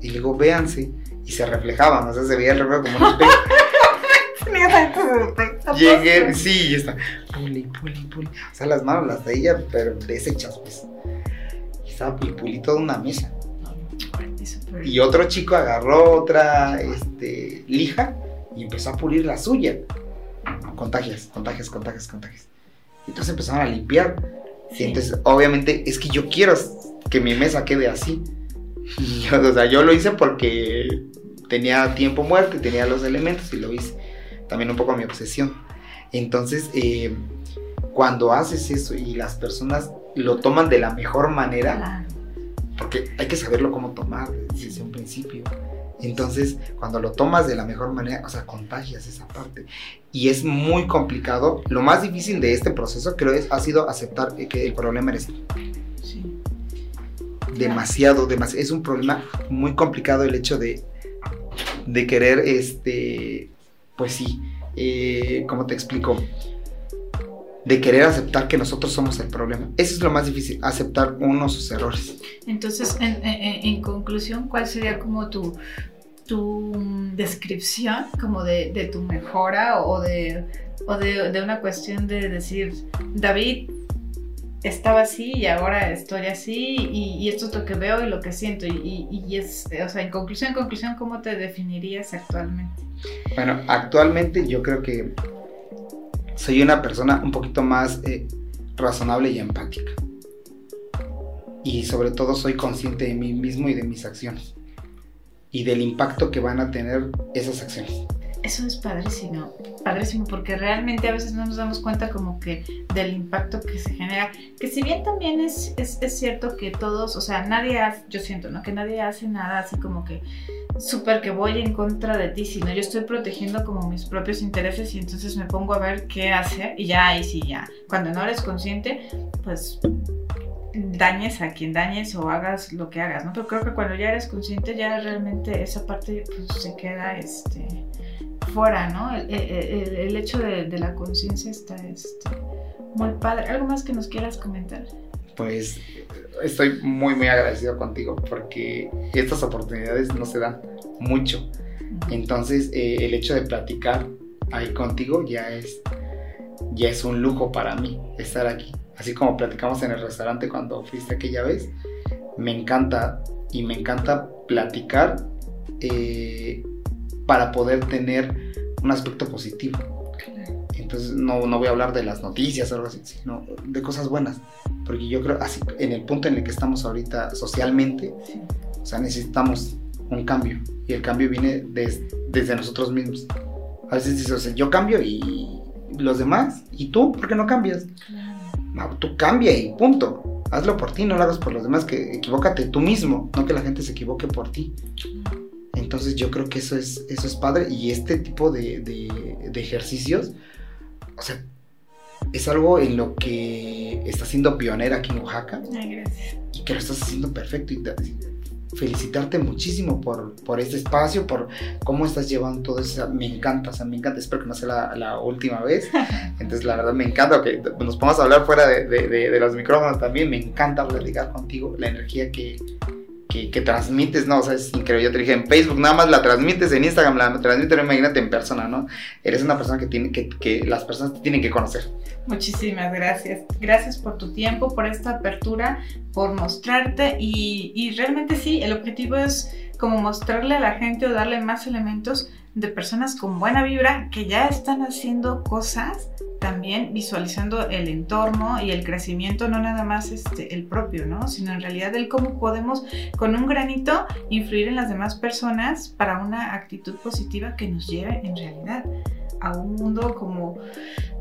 y digo, véanse, y se reflejaban, o sea, se veía el reflejo como un espejo. Llegué, sí, y está, puli, puli, puli. O sea, las manos las de ella, pero deshechas, pues. Y estaba pulí toda una mesa. Y otro chico agarró otra este, lija y empezó a pulir la suya. Contagias, contagias, contagias, contagias. Entonces empezaron a limpiar. Y entonces, obviamente, es que yo quiero que mi mesa quede así. Y yo, o sea, yo lo hice porque tenía tiempo muerto y tenía los elementos y lo hice. También un poco mi obsesión. Entonces, eh, cuando haces eso y las personas lo toman de la mejor manera, Claro. porque hay que saberlo cómo tomar desde un principio. Entonces, cuando lo tomas de la mejor manera, o sea, contagias esa parte. Y es muy complicado. Lo más difícil de este proceso, creo, es, ha sido aceptar que el problema eres tú. Sí. Demasiado, demasiado. Es un problema muy complicado el hecho de, de querer, este, pues sí, eh, ¿cómo te explico? De querer aceptar que nosotros somos el problema. Eso es lo más difícil, aceptar uno sus errores. Entonces, en, en- en conclusión, ¿cuál sería como tu, tu mm, descripción como de, de tu mejora o de, o de, de una cuestión de decir, David estaba así y ahora estoy así y, y esto es lo que veo y lo que siento y, y- y es, o sea, en conclusión, en conclusión, ¿cómo te definirías actualmente? Bueno, actualmente yo creo que soy una persona un poquito más eh, razonable y empática. Y sobre todo soy consciente de mí mismo y de mis acciones. Y del impacto que van a tener esas acciones. Eso es padrísimo, padrísimo, porque realmente a veces no nos damos cuenta como que del impacto que se genera, que si bien también es, es, es cierto que todos, o sea, nadie yo siento, ¿no? Que nadie hace nada así como que súper que voy en contra de ti, sino yo estoy protegiendo como mis propios intereses y entonces me pongo a ver qué hacer y ya ahí sí, ya, cuando no eres consciente, pues dañes a quien dañes o hagas lo que hagas, ¿no? Pero creo que cuando ya eres consciente ya realmente esa parte pues se queda, este fuera, ¿no? El, el- el- el hecho de, de la conciencia está este, muy padre. ¿Algo más que nos quieras comentar? Pues estoy muy, muy agradecido contigo porque estas oportunidades no se dan mucho. Entonces, eh, el hecho de platicar ahí contigo ya es, ya es un lujo para mí estar aquí. Así como platicamos en el restaurante cuando fuiste aquella vez, me encanta y me encanta platicar eh, para poder tener un aspecto positivo. Entonces, no, no voy a hablar de las noticias o algo así, sino de cosas buenas. Porque yo creo, así, en el punto en el que estamos ahorita socialmente, Sí. o sea, necesitamos un cambio. Y el cambio viene des- desde nosotros mismos. A veces dices, o sea, yo cambio y los demás, ¿y tú? ¿Por qué no cambias? Claro. No, tú cambia y punto. Hazlo por ti, no lo hagas por los demás, que equivócate tú mismo, no que la gente se equivoque por ti. Entonces yo creo que eso es, eso es padre y este tipo de, de- de ejercicios, o sea, es algo en lo que está siendo pionera aquí en Oaxaca Ay, gracias. y que lo estás haciendo perfecto y felicitarte muchísimo por, por este espacio, por cómo estás llevando todo eso. Me encanta, o sea, me encanta. Espero que no sea la, la última vez. Entonces, la verdad, me encanta que nos podamos hablar fuera de, de- de- de los micrófonos también. Me encanta platicar contigo, la energía que, que, transmites, ¿no? O sea, es increíble. Yo te dije, en Facebook nada más la transmites, en Instagram la transmites, pero imagínate en persona, ¿no? Eres una persona que, tiene, que, que las personas tienen que conocer. Muchísimas gracias. Gracias por tu tiempo, por esta apertura, por mostrarte y, y realmente sí, el objetivo es como mostrarle a la gente o darle más elementos de personas con buena vibra que ya están haciendo cosas, también visualizando el entorno y el crecimiento, no nada más este, el propio, ¿no? Sino en realidad el cómo podemos con un granito influir en las demás personas para una actitud positiva que nos lleve en realidad a un mundo como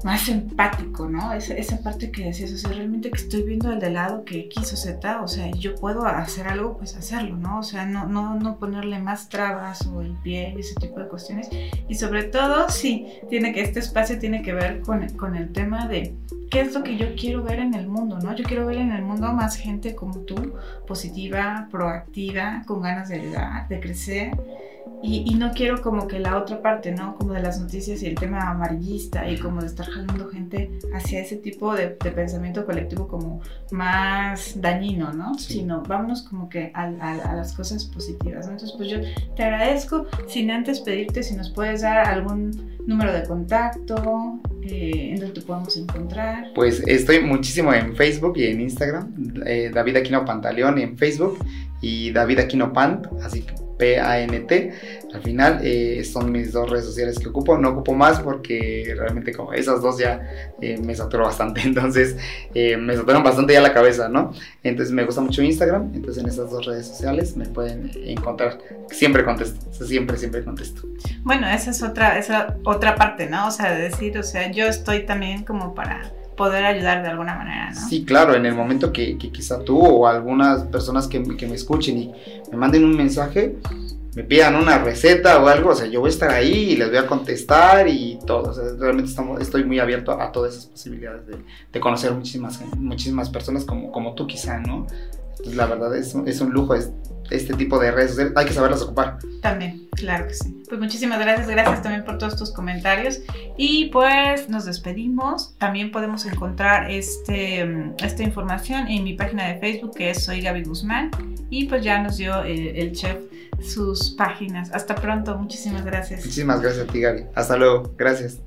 más empático, ¿no? Esa, esa parte que decías, o sea, realmente que estoy viendo al de lado que X o Z, o sea, yo puedo hacer algo, pues hacerlo, ¿no? O sea, no, no, no ponerle más trabas o el pie y ese tipo de cuestiones. Y sobre todo, sí, tiene que, este espacio tiene que ver con, con el tema de qué es lo que yo quiero ver en el mundo, ¿no? Yo quiero ver en el mundo más gente como tú, positiva, proactiva, con ganas de ayudar, de crecer y, y, no quiero como que la otra parte, ¿no? Como de las noticias y el tema amarillista y como de estar jalando gente hacia ese tipo de, de pensamiento colectivo como más dañino, ¿no? Sí. Sino vámonos como que a, a, a, las cosas positivas, ¿no? Entonces, pues yo te agradezco, sin antes pedirte si nos puedes dar algún número de contacto, eh, en donde te podemos encontrar. Pues estoy muchísimo en Facebook y en Instagram, eh, David Aquino Pantaleón en Facebook y David Aquino Pant, así que P-A-N-T. Al final eh, son mis dos redes sociales que ocupo. No ocupo más porque realmente como esas dos ya eh, me saturó bastante. Entonces eh, me saturan bastante ya la cabeza, ¿no? Entonces me gusta mucho Instagram. Entonces en esas dos redes sociales me pueden encontrar. Siempre contesto. Siempre, siempre contesto. Bueno, esa es otra, esa otra parte, ¿no? O sea, de decir, o sea, yo estoy también como para poder ayudar de alguna manera, ¿no? Sí, claro, en el momento que, que quizá tú o algunas personas que, que, me escuchen y me manden un mensaje, me pidan una receta o algo, o sea, yo voy a estar ahí y les voy a contestar y todo, o sea, realmente estamos, estoy muy abierto a, a todas esas posibilidades de, de, conocer muchísimas, muchísimas personas como, como tú quizá, ¿no? Entonces, la verdad es, es un lujo, es, este tipo de redes sociales hay que saberlas ocupar. También, claro que sí. Pues muchísimas gracias, gracias también por todos tus comentarios. Y pues nos despedimos. También podemos encontrar este, esta información en mi página de Facebook que es Soy Gaby Guzmán. Y pues ya nos dio el, el chef sus páginas. Hasta pronto, muchísimas gracias. Muchísimas gracias a ti, Gaby. Hasta luego, gracias.